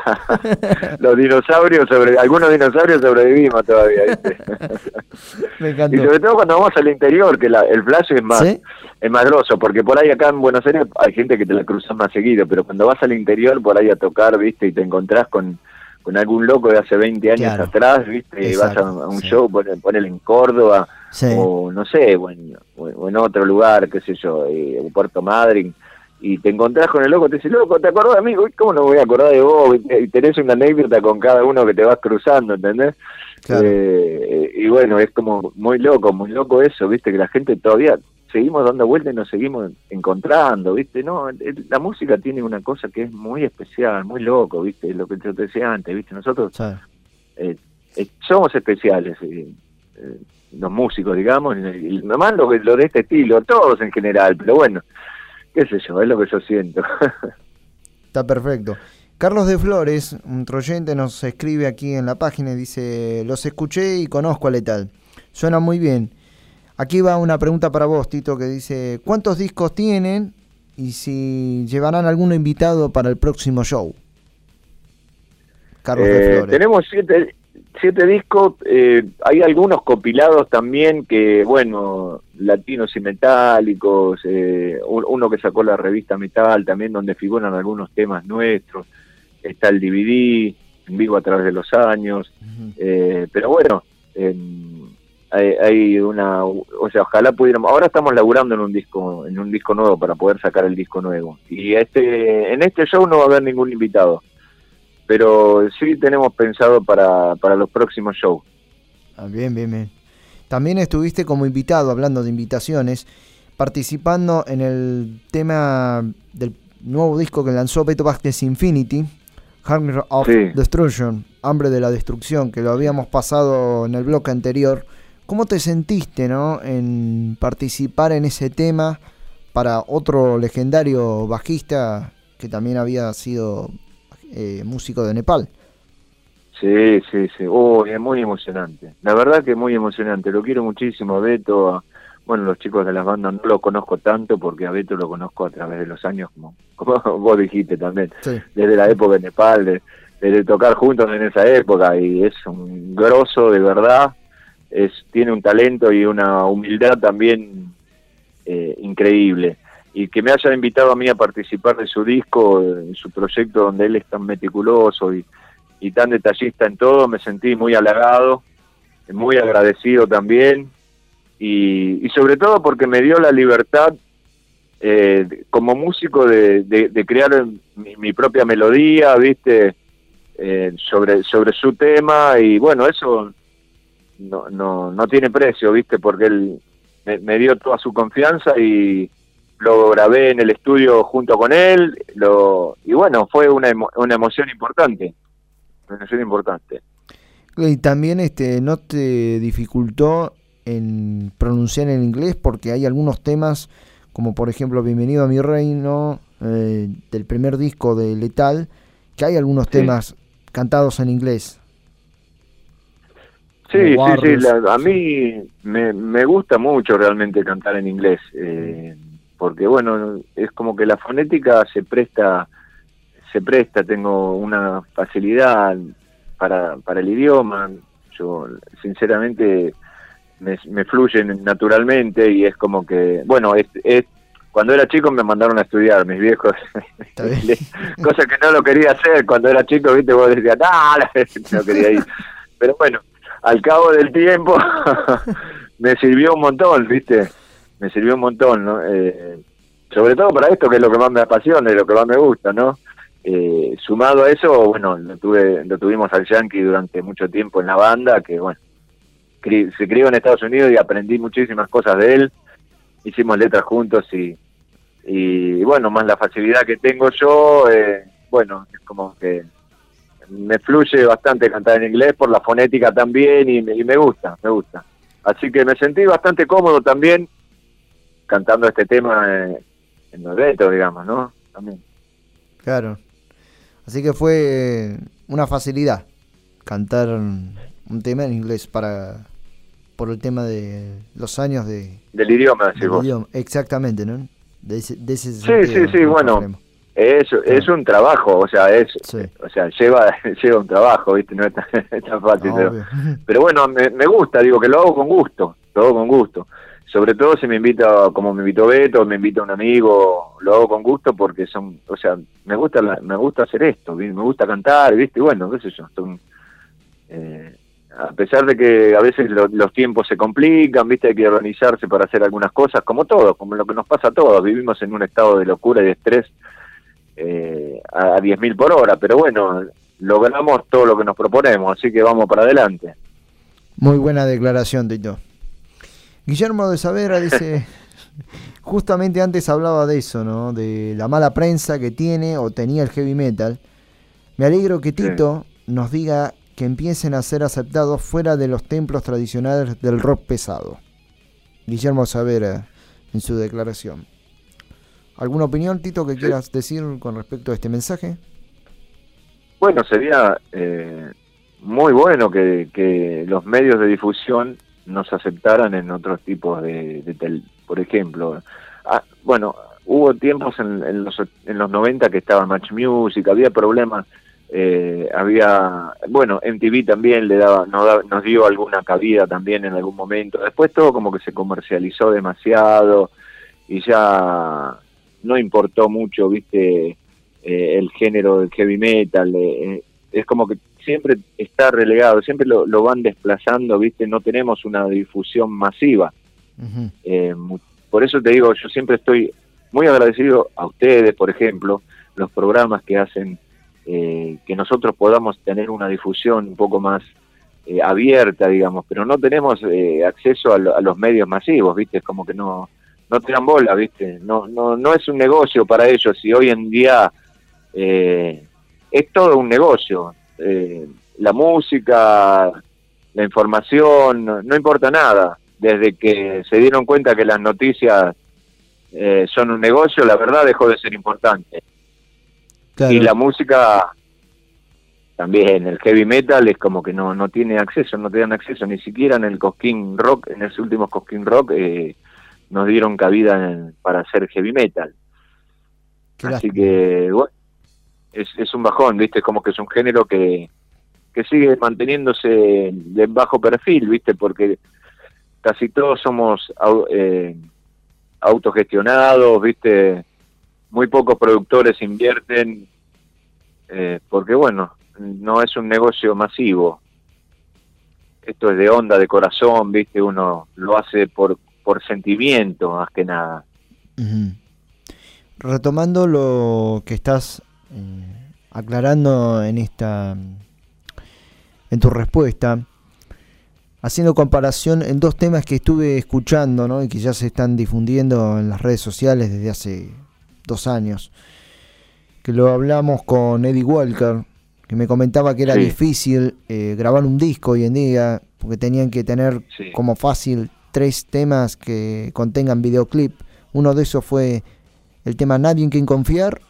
E: Los dinosaurios, sobre, algunos dinosaurios sobrevivimos todavía, viste.
A: Me
E: y
A: encantó.
E: sobre todo cuando vamos al interior, que la- el flash es más,
A: ¿Sí?
E: es más grosso, porque por ahí acá en Buenos Aires hay gente que te la cruzas más seguido, pero cuando vas al interior por ahí a tocar, viste, y te encontrás con, con algún loco de hace 20 años
A: Claro.
E: atrás, viste, y vas a, un
A: sí.
E: show, ponele, en Córdoba,
A: Sí.
E: o no sé, o en, o en- otro lugar, qué sé yo, eh, en Puerto Madryn, y te encontrás con el loco, te dice, loco, ¿te acordás de mí? ¿Cómo no me voy a acordar de vos? Y tenés una anécdota con cada uno que te vas cruzando, ¿entendés?
A: Claro.
E: Eh, y bueno, es como muy loco, muy loco eso, ¿viste? Que la gente todavía seguimos dando vueltas y nos seguimos encontrando, ¿viste? No, la música tiene una cosa que es muy especial, muy loco, ¿viste? Lo que yo te decía antes, ¿viste? Nosotros
A: Sí.
E: eh, eh, somos especiales, eh, los músicos, digamos, y nomás lo, lo de este estilo, todos en general, pero bueno, qué sé yo, es lo que yo siento.
A: Está perfecto. Carlos de Flores, un troyente, nos escribe aquí en la página y dice, los escuché y conozco a Letal. Suena muy bien. Aquí va una pregunta para vos, Tito, que dice, ¿cuántos discos tienen y si llevarán algún invitado para el próximo show? Carlos de
E: Eh,
A: Flores.
E: tenemos siete, siete discos, eh, hay algunos compilados también que, bueno, latinos y metálicos, eh, un- uno que sacó la revista Metal también donde figuran algunos temas nuestros, está el DVD en vivo a través de los años, eh, pero bueno, hay, hay una, o sea, ojalá pudiéramos, ahora estamos laburando en un disco, en un disco nuevo para poder sacar el disco nuevo, y este, en este show no va a haber ningún invitado pero sí tenemos pensado para, para los próximos shows.
A: Ah, bien, bien, bien. También estuviste como invitado, hablando de invitaciones, participando en el tema del nuevo disco que lanzó Beto Vázquez Infinity, Hunger of
E: Sí.
A: Destruction, Hambre de la Destrucción, que lo habíamos pasado en el bloque anterior. ¿Cómo te sentiste, no, en participar en ese tema para otro legendario bajista que también había sido eh, músico de Nepal?
E: Sí, sí, sí. Oh, es muy emocionante. La verdad que es muy emocionante. Lo quiero muchísimo a Beto. a- bueno, los chicos de las bandas no lo conozco tanto porque a Beto lo conozco a través de los años, como, como vos dijiste también.
A: Sí.
E: Desde la época de Nepal, de, de tocar juntos en esa época. Y es un grosso de verdad. Es, tiene un talento y una humildad también eh, increíble. Y que me haya invitado a mí a participar de su disco, en su proyecto donde él es tan meticuloso y, tan detallista en todo, me sentí muy halagado, muy agradecido también, y, y sobre todo porque me dio la libertad eh, como músico de, de- de crear mi, mi propia melodía, viste, Eh, sobre, sobre su tema, y bueno, eso no, no, no tiene precio, viste, porque él me, me dio toda su confianza y lo grabé en el estudio junto con él, lo, y bueno, fue una, emo- una emoción importante, una emoción importante.
A: Y también este no te dificultó en pronunciar en inglés porque hay algunos temas como por ejemplo Bienvenido a mi reino eh, del primer disco de Letal que hay algunos
E: Sí.
A: temas cantados en inglés.
E: Sí, sí, sí, la- a mí me, me gusta mucho realmente cantar en inglés, eh, porque bueno, es como que la fonética se presta, se presta, tengo una facilidad para, para el idioma, yo sinceramente me, me fluyen naturalmente y es como que, bueno, es, es- cuando era chico me mandaron a estudiar mis viejos, cosa que no lo quería hacer cuando era chico, viste, vos decías, no, no quería ir, pero bueno, al cabo del tiempo me sirvió un montón, ¿viste? Me sirvió un montón, ¿no? Eh, sobre todo para esto que es lo que más me apasiona y lo que más me gusta, ¿no? Eh, sumado a eso, bueno, lo, tuve, lo tuvimos al Yankee durante mucho tiempo en la banda, que bueno, se crió en Estados Unidos y aprendí muchísimas cosas de él, hicimos letras juntos y, y bueno, más la facilidad que tengo yo, eh, bueno, es como que me fluye bastante cantar en inglés por la fonética también y me, y me gusta, me gusta. Así que me sentí bastante cómodo también cantando este tema eh, en los retos, digamos, ¿no? También.
A: Claro. Así que fue eh, una facilidad cantar un tema en inglés para por el tema de los años de
E: Del idioma,
A: del. Exactamente, ¿no? De ese, de ese
E: Sí, sí, sí,
A: no
E: bueno,
A: problema.
E: Es, es un trabajo, o sea, es,
A: Sí.
E: o sea, lleva, lleva un trabajo, ¿viste? No es tan, es tan fácil, pero, pero bueno, me, me gusta, digo que lo hago con gusto, lo hago con gusto. Sobre todo si me invita, como me invitó Beto, me invita un amigo, lo hago con gusto porque son, o sea, me gusta la- me gusta hacer esto, me gusta cantar, ¿viste? Y bueno, qué sé yo, son, eh, a pesar de que a veces lo- los tiempos se complican, ¿viste? Hay que organizarse para hacer algunas cosas, como todos, como lo que nos pasa a todos, vivimos en un estado de locura y de estrés eh, a, a 10.000 por hora, pero bueno, logramos todo lo que nos proponemos, así que vamos para adelante.
A: Muy buena declaración, Tito. Guillermo de Savera dice, justamente antes hablaba de eso, ¿no? De la mala prensa que tiene o tenía el heavy metal. Me alegro que Tito nos diga que empiecen a ser aceptados fuera de los templos tradicionales del rock pesado. Guillermo Savera en su declaración. ¿Alguna opinión, Tito, que quieras decir con respecto a este mensaje?
E: Bueno, sería eh, muy bueno que, que los medios de difusión nos aceptaran en otros tipos de, de tel- por ejemplo, ah, bueno, hubo tiempos en, en los en los 90 que estaba Match Music, había problemas, eh, había, bueno, MTV también le daba, nos, da- nos dio alguna cabida también en algún momento, después todo como que se comercializó demasiado y ya no importó mucho, viste, eh, el género del heavy metal, eh, eh, es como que siempre está relegado, siempre lo, lo van desplazando, viste, no tenemos una difusión masiva. Eh, por eso te digo, yo siempre estoy muy agradecido a ustedes, por ejemplo, los programas que hacen eh, que nosotros podamos tener una difusión un poco más eh, abierta, digamos, pero no tenemos eh, acceso a, lo- a los medios masivos, ¿viste? Es como que no no te dan bola, ¿viste? No no no es un negocio para ellos y hoy en día eh, es todo un negocio. Eh, la música, la información, no, no importa nada. Desde que se dieron cuenta que las noticias eh, son un negocio, la verdad dejó de ser importante.
A: Claro.
E: Y la música también el heavy metal es como que no, no tiene acceso, no te dan acceso, ni siquiera en el Cosquín Rock, en ese último Cosquín Rock, eh, nos dieron cabida en- para hacer heavy metal.
A: Qué
E: Así
A: lástima.
E: que, bueno, es, es un bajón, ¿viste? Como que es un género que, que sigue manteniéndose de bajo perfil, ¿viste? Porque casi todos somos eh, autogestionados, ¿viste? Muy pocos productores invierten, eh, porque, bueno, no es un negocio masivo. Esto es de onda, de corazón, ¿viste? Uno lo hace por, por sentimiento, más que nada.
A: Retomando lo que estás eh, aclarando en esta en tu respuesta, haciendo comparación en dos temas que estuve escuchando ¿no? y que ya se están difundiendo en las redes sociales desde hace dos años, que lo hablamos con Eddie Walker, que me comentaba que era
E: Sí.
A: difícil eh, grabar un disco hoy en día, porque tenían que tener
E: Sí.
A: como fácil tres temas que contengan videoclip. Uno de esos fue el tema Nadie en quien confiar,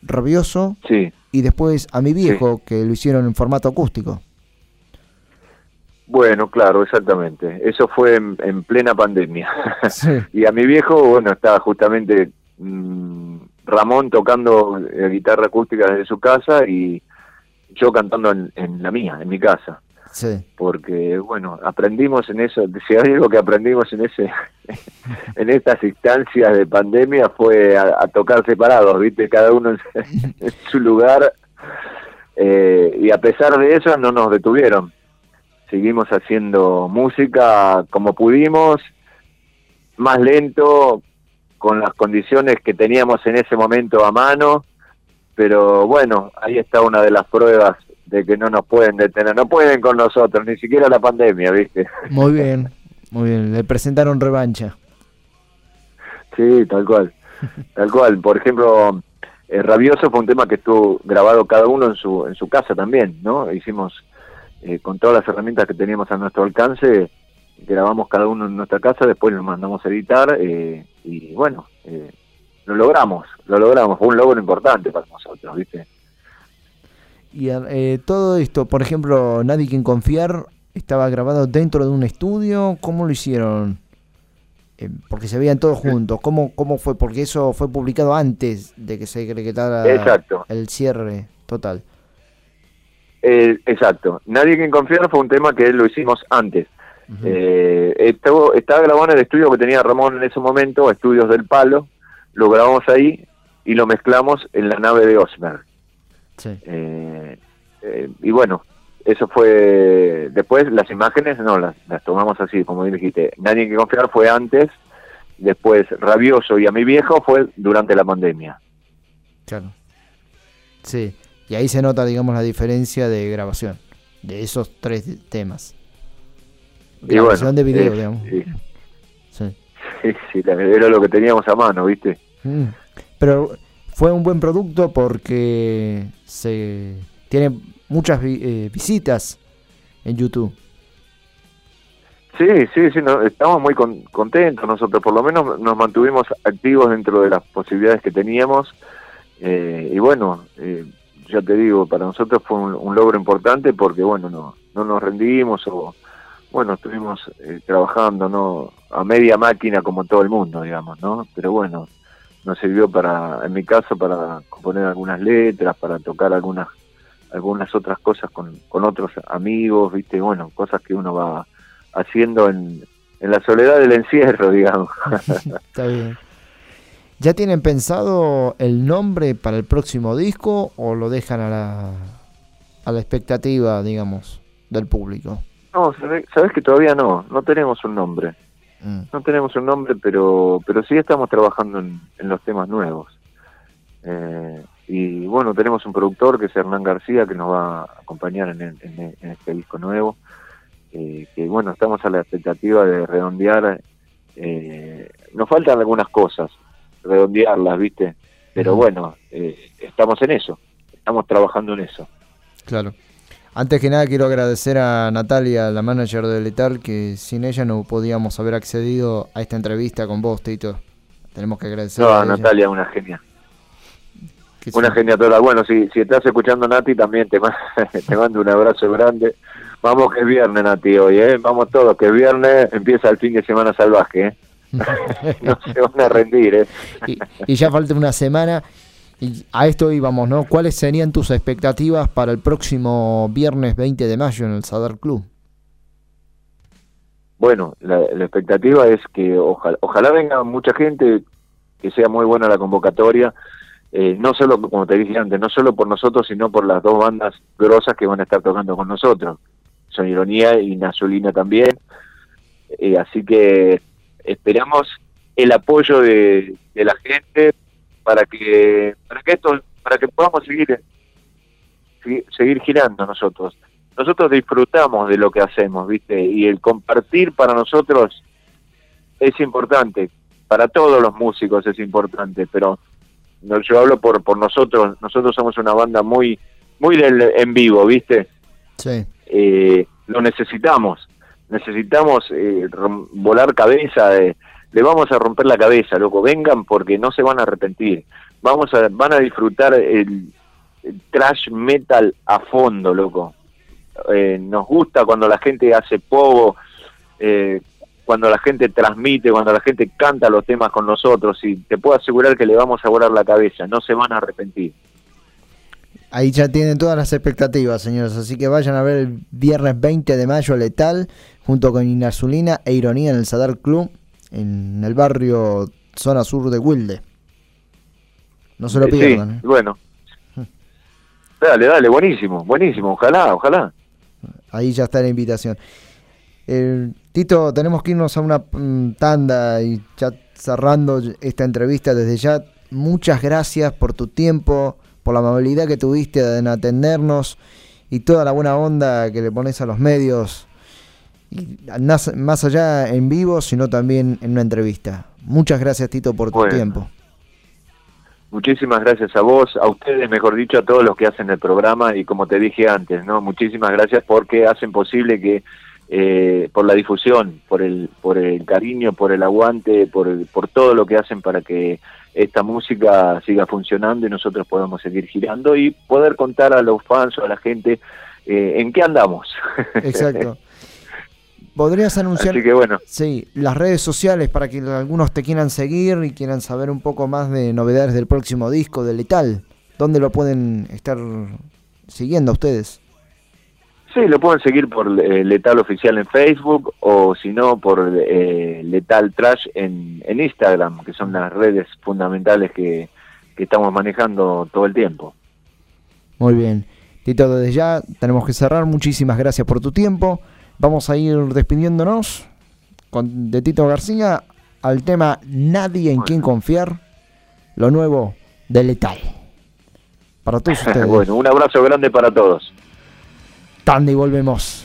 A: Rabioso,
E: Sí.
A: y después A mi viejo, que lo hicieron en formato acústico.
E: Bueno, claro, exactamente. Eso fue en, en plena pandemia.
A: Sí.
E: y a mi viejo, bueno, estaba justamente mm, Ramón tocando eh, guitarra acústica desde su casa y yo cantando en, en la mía, en mi casa.
A: Sí.
E: Porque, bueno, aprendimos en eso, si hay algo que aprendimos en ese en estas instancias de pandemia fue a, tocar separados, ¿viste? Cada uno en, en su lugar. Eh, y a pesar de eso no nos detuvieron. Seguimos haciendo música como pudimos, más lento, con las condiciones que teníamos en ese momento a mano, pero bueno, ahí está una de las pruebas de que no nos pueden detener, no pueden con nosotros, ni siquiera la pandemia, ¿viste?
A: Muy bien, muy bien. Le presentaron revancha.
E: Sí, tal cual, tal cual. Por ejemplo, eh, Rabioso fue un tema que estuvo grabado cada uno en su en su casa también, ¿no? Hicimos eh, con todas las herramientas que teníamos a nuestro alcance, grabamos cada uno en nuestra casa, después lo mandamos a editar eh, y bueno, eh, lo logramos, lo logramos. Fue un logro importante para nosotros, ¿viste?
A: Y eh, todo esto, por ejemplo, Nadie quien confiar, estaba grabado dentro de un estudio. ¿Cómo lo hicieron? Eh, porque se veían todos juntos. ¿Cómo, ¿Cómo fue? Porque eso fue publicado antes de que se decretara
E: Exacto.
A: el cierre total.
E: Eh, exacto. Nadie que confiar fue un tema que lo hicimos antes. Eh, estaba grabado en el estudio que tenía Ramón en ese momento, Estudios del Palo. Lo grabamos ahí y lo mezclamos en la nave de Osmer.
A: Sí.
E: Eh, eh, y bueno, eso fue. Después las imágenes no las, las tomamos así, como dijiste. Nadie que confiar fue antes. Después Rabioso y a mi viejo fue durante la pandemia.
A: Claro. Sí. Y ahí se nota, digamos, la diferencia de grabación de esos tres temas.
E: Y
A: Grabación
E: bueno,
A: de video,
E: eh,
A: digamos.
E: sí.
A: Sí.
E: Sí, sí, la- era lo que teníamos a mano, ¿viste?
A: Mm. Pero fue un buen producto porque se tiene muchas vi- eh, visitas en YouTube.
E: Sí, sí, sí, no, estamos muy con- contentos nosotros, por lo menos nos mantuvimos activos dentro de las posibilidades que teníamos eh, y bueno, eh, ya te digo, para nosotros fue un, un logro importante porque bueno, no, no nos rendimos o bueno, estuvimos eh, trabajando no a media máquina como todo el mundo, digamos, ¿no? Pero bueno, nos sirvió para, en mi caso, para componer algunas letras, para tocar algunas algunas otras cosas con, con otros amigos, viste, bueno, cosas que uno va haciendo en, en la soledad del encierro, digamos.
A: Está bien. ¿Ya tienen pensado el nombre para el próximo disco o lo dejan a la, a la expectativa, digamos, del público?
E: no, sabe- sabes que todavía no, no tenemos un nombre,
A: Mm.
E: no tenemos un nombre, pero pero sí estamos trabajando en, en los temas nuevos. Eh, y bueno, tenemos un productor que es Hernán García que nos va a acompañar en, el- en este disco nuevo. eh, que bueno, estamos a la expectativa de redondear. eh, nos faltan algunas cosas, redondearlas, ¿viste? Pero bueno, eh, estamos en eso, estamos trabajando en eso.
A: Claro. Antes que nada quiero agradecer a Natalia, la manager de Letal, que sin ella no podíamos haber accedido a esta entrevista con vos, Tito. Tenemos que agradecer
E: No,
A: a ella.
E: Natalia, una genia. Una
A: sí.
E: genia total. Bueno, si, si estás escuchando Nati, también te, te mando un abrazo grande. Vamos que es viernes, Nati, hoy, ¿eh? Vamos todos, que es viernes, empieza el fin de semana salvaje, ¿eh? no se van a rendir, ¿eh?
A: y, y ya falta una semana. Y a esto íbamos, ¿no? ¿Cuáles serían tus expectativas para el próximo viernes 20 de mayo en el Sadar Club?
E: Bueno, la, la expectativa es que ojalá, ojalá venga mucha gente, que sea muy buena la convocatoria, eh, no solo, como te dije antes, no solo por nosotros, sino por las dos bandas grosas que van a estar tocando con nosotros, Son Ironía y Nazulina también, Eh, así que esperamos el apoyo de, de la gente para que para que esto para que podamos seguir segui- seguir girando nosotros nosotros disfrutamos de lo que hacemos, ¿viste? Y el compartir para nosotros es importante, para todos los músicos es importante, pero yo hablo por por nosotros, nosotros somos una banda muy muy del en vivo, ¿viste?
A: Sí.
E: Eh, lo necesitamos, necesitamos eh, volar cabeza, eh, le vamos a romper la cabeza, loco, vengan porque no se van a arrepentir, vamos a van a disfrutar el, trash metal a fondo, loco. Eh, nos gusta cuando la gente hace pogo, eh, cuando la gente transmite, cuando la gente canta los temas con nosotros y te puedo asegurar que le vamos a volar la cabeza, no se van a arrepentir.
A: Ahí ya tienen todas las expectativas, señores. Así que vayan a ver el viernes 20 de mayo Letal, junto con Inazulina e Ironía en el Sadar Club, en el barrio zona sur de Wilde. No se lo
E: Eh, sí,
A: pierdan. ¿eh?
E: bueno. Dale, dale, buenísimo, buenísimo, ojalá, ojalá.
A: Ahí ya está la invitación. Eh, Tito, tenemos que irnos a una mm, tanda y ya cerrando esta entrevista desde ya. Muchas gracias por tu tiempo, por la amabilidad que tuviste en atendernos y toda la buena onda que le pones a los medios. Más allá en vivo, sino también en una entrevista. Muchas gracias, Tito, por tu
E: Bueno.
A: tiempo.
E: Muchísimas gracias a vos, a ustedes, mejor dicho, a todos los que hacen el programa y como te dije antes, ¿no? Muchísimas gracias porque hacen posible que eh, por la difusión, por el por el cariño, por el aguante, por el- por todo lo que hacen para que esta música siga funcionando y nosotros podamos seguir girando y poder contar a los fans o a la gente eh, en qué andamos.
A: Exacto. ¿Podrías anunciar
E: que bueno.
A: sí, las redes sociales para que algunos te quieran seguir y quieran saber un poco más de novedades del próximo disco de Letal? ¿Dónde lo pueden estar siguiendo ustedes?
E: Sí, lo pueden seguir por eh, Letal Oficial en Facebook o si no por eh, Letal Trash en, en Instagram, que son las redes fundamentales que, que estamos manejando todo el tiempo.
A: Muy bien. Tito, desde ya tenemos que cerrar. Muchísimas gracias por tu tiempo. Vamos a ir despidiéndonos con, de Tito García al tema Nadie en quien confiar, lo nuevo de Letal. Para todos ustedes.
E: bueno, un abrazo grande para todos.
A: Tanda y volvemos.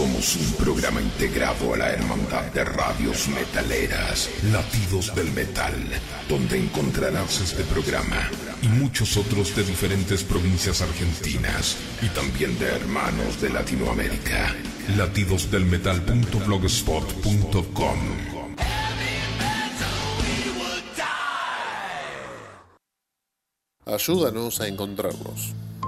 F: Somos un programa integrado a la Hermandad de Radios Metaleras, Latidos del Metal, donde encontrarás este programa y muchos otros de diferentes provincias argentinas y también de hermanos de Latinoamérica. Latidosdelmetal.blogspot.com
G: Ayúdanos a encontrarlos.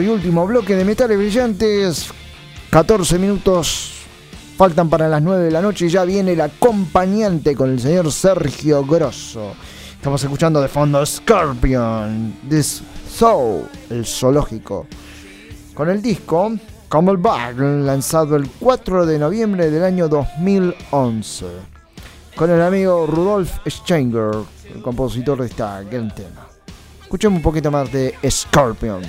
A: Y último bloque de Metales Brillantes. 14 minutos faltan para las 9 de la noche ya viene el acompañante con el señor Sergio Grosso. Estamos escuchando de fondo Scorpion, This Soul, el zoológico. Con el disco Camelback, lanzado el 4 de noviembre del año 2011. Con el amigo Rudolf Stenger, el compositor de esta gran tema. Escuchemos un poquito más de Scorpion.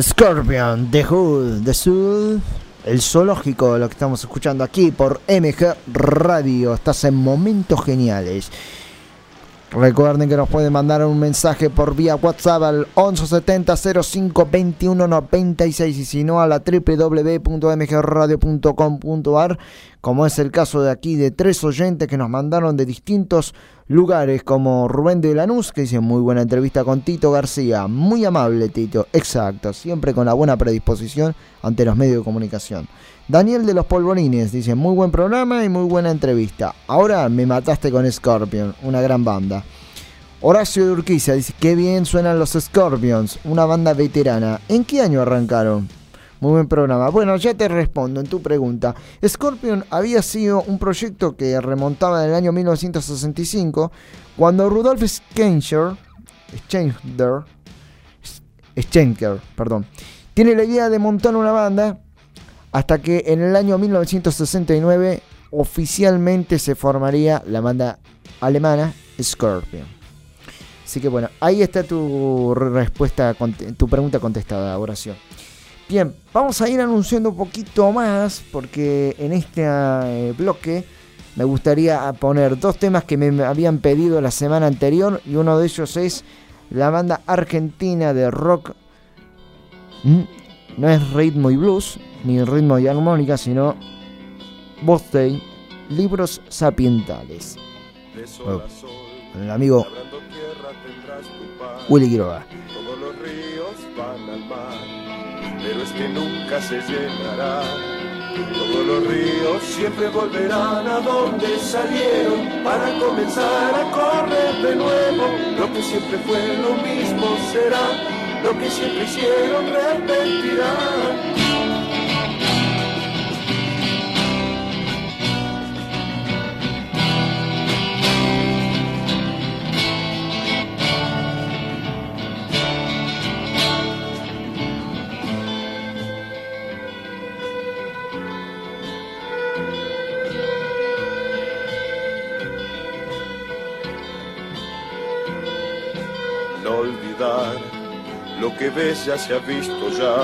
A: Scorpion, The Hood, The Soul, el zoológico, lo que estamos escuchando aquí por MG Radio. Estás en momentos geniales. Recuerden que nos pueden mandar un mensaje por vía WhatsApp al 1170 05 21 96 y si no a la www.mgradio.com.ar como es el caso de aquí de tres oyentes que nos mandaron de distintos lugares como Rubén de Lanús que dice muy buena entrevista con Tito García, muy amable Tito, exacto, siempre con la buena predisposición ante los medios de comunicación. Daniel de los Polvorines dice, muy buen programa y muy buena entrevista. Ahora me mataste con Scorpion, una gran banda. Horacio de Urquiza dice, qué bien suenan los Scorpions, una banda veterana. ¿En qué año arrancaron? Muy buen programa. Bueno, ya te respondo en tu pregunta. Scorpion había sido un proyecto que remontaba en el año 1965, cuando Rudolf Schenker, Schenker, perdón, tiene la idea de montar una banda hasta que en el año 1969 oficialmente se formaría la banda alemana Scorpion. Así que bueno, ahí está tu respuesta, tu pregunta contestada, oración. Bien, vamos a ir anunciando un poquito más porque en este eh, bloque me gustaría poner dos temas que me habían pedido la semana anterior y uno de ellos es la banda argentina de rock. Mm, no es ritmo y blues, ni ritmo y armónica, sino de libros sapientales. Oh, el amigo Willy Quiroga.
H: Todos los ríos van al mar, pero este nunca se llenará. Todos los ríos siempre volverán a donde salieron para comenzar a correr de nuevo. Lo que siempre fue lo mismo será lo que siempre hicieron repetirán. Olvidar lo que ves ya se ha visto ya,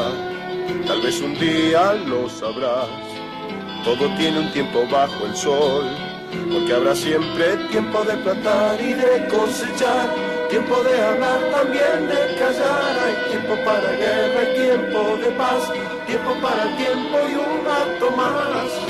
H: tal vez un día lo sabrás. Todo tiene un tiempo bajo el sol, porque habrá siempre tiempo de plantar y de cosechar, tiempo de hablar también de callar. Hay tiempo para guerra, hay tiempo de paz, tiempo para el tiempo y un rato más.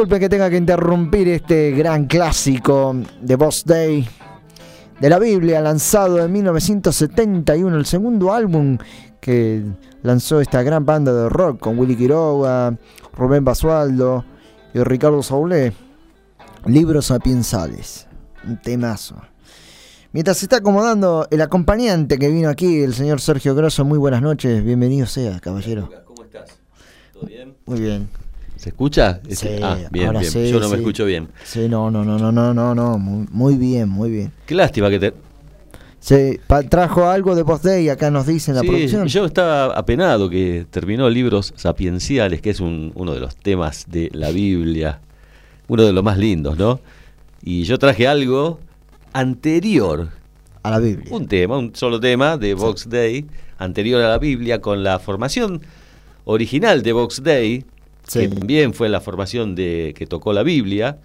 A: Disculpe que tenga que interrumpir este gran clásico de Boss Day de la Biblia, lanzado en 1971, el segundo álbum que lanzó esta gran banda de rock con Willy Quiroga, Rubén Basualdo y Ricardo Saulé. Libros sapiensales, un temazo. Mientras se está acomodando el acompañante que vino aquí, el señor Sergio Grosso, muy buenas noches, bienvenido sea, caballero.
I: ¿Cómo estás? ¿Todo bien?
A: Muy bien.
I: ¿Se escucha?
A: Sí,
I: ah, bien,
A: ahora
I: bien.
A: sí,
I: Yo no
A: sí.
I: me escucho bien.
A: Sí, no, no, no, no, no, no, no, muy, muy bien, muy bien.
I: Qué lástima que te.
A: Se trajo algo de Post Day, acá nos dicen la
I: Sí,
A: producción.
I: yo estaba apenado que terminó libros sapienciales, que es un- uno de los temas de la Biblia, uno de los más lindos, ¿no? Y yo traje algo anterior.
A: A la Biblia.
I: Un tema, un solo tema de Vox Day, anterior a la Biblia, con la formación original de Vox Day,
A: Sí.
I: que también fue la formación de que tocó la Biblia,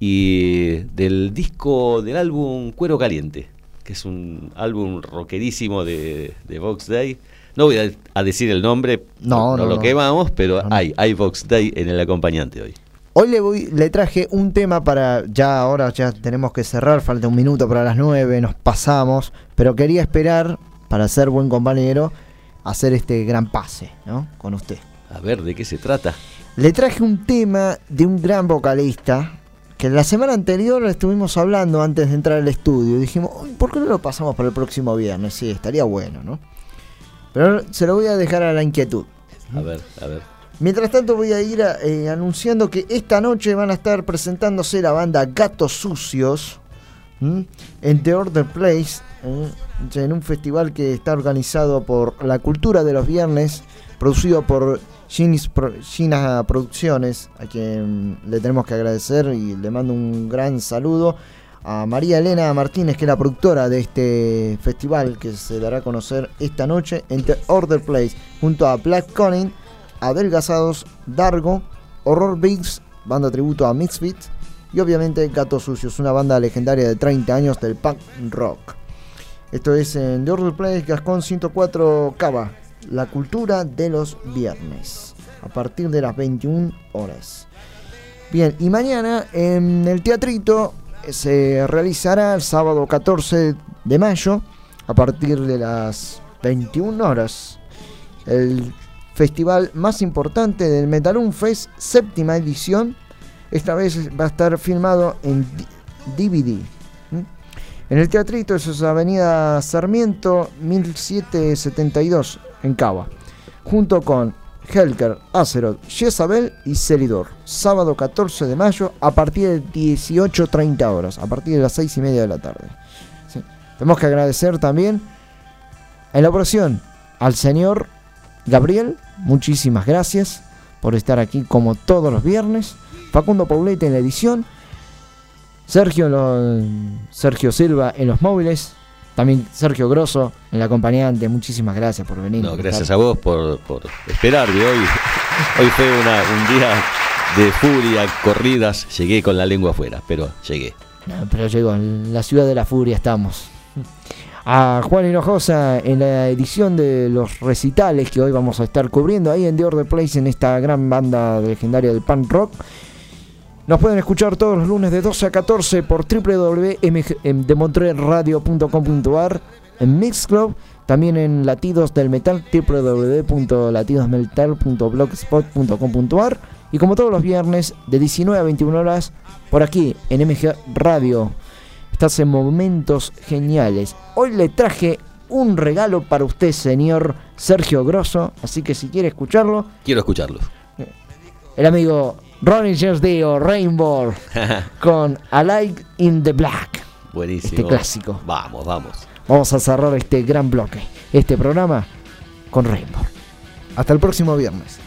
I: y del disco del álbum Cuero Caliente, que es un álbum rockerísimo de, de Vox Day. No voy a, a decir el nombre,
A: No, no,
I: lo
A: no.
I: quemamos, pero hay, hay Vox Day en el acompañante hoy.
A: Hoy le voy, le traje un tema para, ya ahora ya tenemos que cerrar, falta un minuto para las nueve, nos pasamos, pero quería esperar, para ser buen compañero, hacer este gran pase, ¿no? Con usted.
I: A ver, ¿de qué se trata?
A: Le traje un tema de un gran vocalista que la semana anterior estuvimos hablando antes de entrar al estudio. Dijimos, "Uy, ¿por qué no lo pasamos para el próximo viernes? Sí, estaría bueno, ¿no? Pero se lo voy a dejar a la inquietud.
I: A ver, a ver.
A: Mientras tanto voy a ir eh, anunciando que esta noche van a estar presentándose la banda Gatos Sucios ¿m? en The Order Place, en un festival que está organizado por La Cultura de los Viernes, producido por Ginis Gina Producciones, a quien le tenemos que agradecer y le mando un gran saludo. A María Elena Martínez, que es la productora de este festival que se dará a conocer esta noche en The Order Place, junto a Black Conin, Adelgazados, Dargo, Horror Bigs, banda tributo a Misfits y obviamente Gatos Sucios, una banda legendaria de 30 años del punk rock. Esto es en The Order Place, Gascón 104 Cava, la cultura de los viernes, a partir de las 21 horas. Bien, y mañana en el teatrito se realizará el sábado 14 de mayo, a partir de las 21 horas, el festival más importante del Metalum Fest, séptima edición. Esta vez va a estar filmado en DVD. ¿m? En el teatrito, eso es Avenida Sarmiento 1772, en Cava. Junto con Helker, Azeroth, Jezabel y Celidor. Sábado 14 de mayo a partir de 18.30 horas, a partir de las 6 y media de la tarde. Tenemos que agradecer también en la operación al señor Gabriel, muchísimas gracias por estar aquí como todos los viernes. Facundo Paulete en la edición. Sergio, Sergio Silva en los móviles. También Sergio Grosso en la acompañante. Muchísimas gracias por venir.
I: No, gracias a vos por, por esperarme hoy. Hoy fue una- un día de furia, corridas. Llegué con la lengua afuera, pero llegué.
A: No, pero llegó, en la ciudad de la furia estamos. A Juan Hinojosa en la edición de los recitales que hoy vamos a estar cubriendo ahí en The Order Place en esta gran banda legendaria del punk rock. Nos pueden escuchar todos los lunes de 12 a 14 por www.demontrerradio.com.ar en Mixclub, también en Latidos del Metal www.latidosmetal.blogspot.com.ar y como todos los viernes de 19 a 21 horas por aquí en MG Radio. Estás en momentos geniales. Hoy le traje un regalo para usted, señor Sergio Grosso, así que si quiere escucharlo,
I: Quiero escucharlo.
A: el amigo Ronnie James Dio, Rainbow, con A Light in the Black.
I: Buenísimo.
A: Este clásico.
I: Vamos, vamos.
A: Vamos a cerrar este gran bloque, este programa con Rainbow. Hasta el próximo viernes.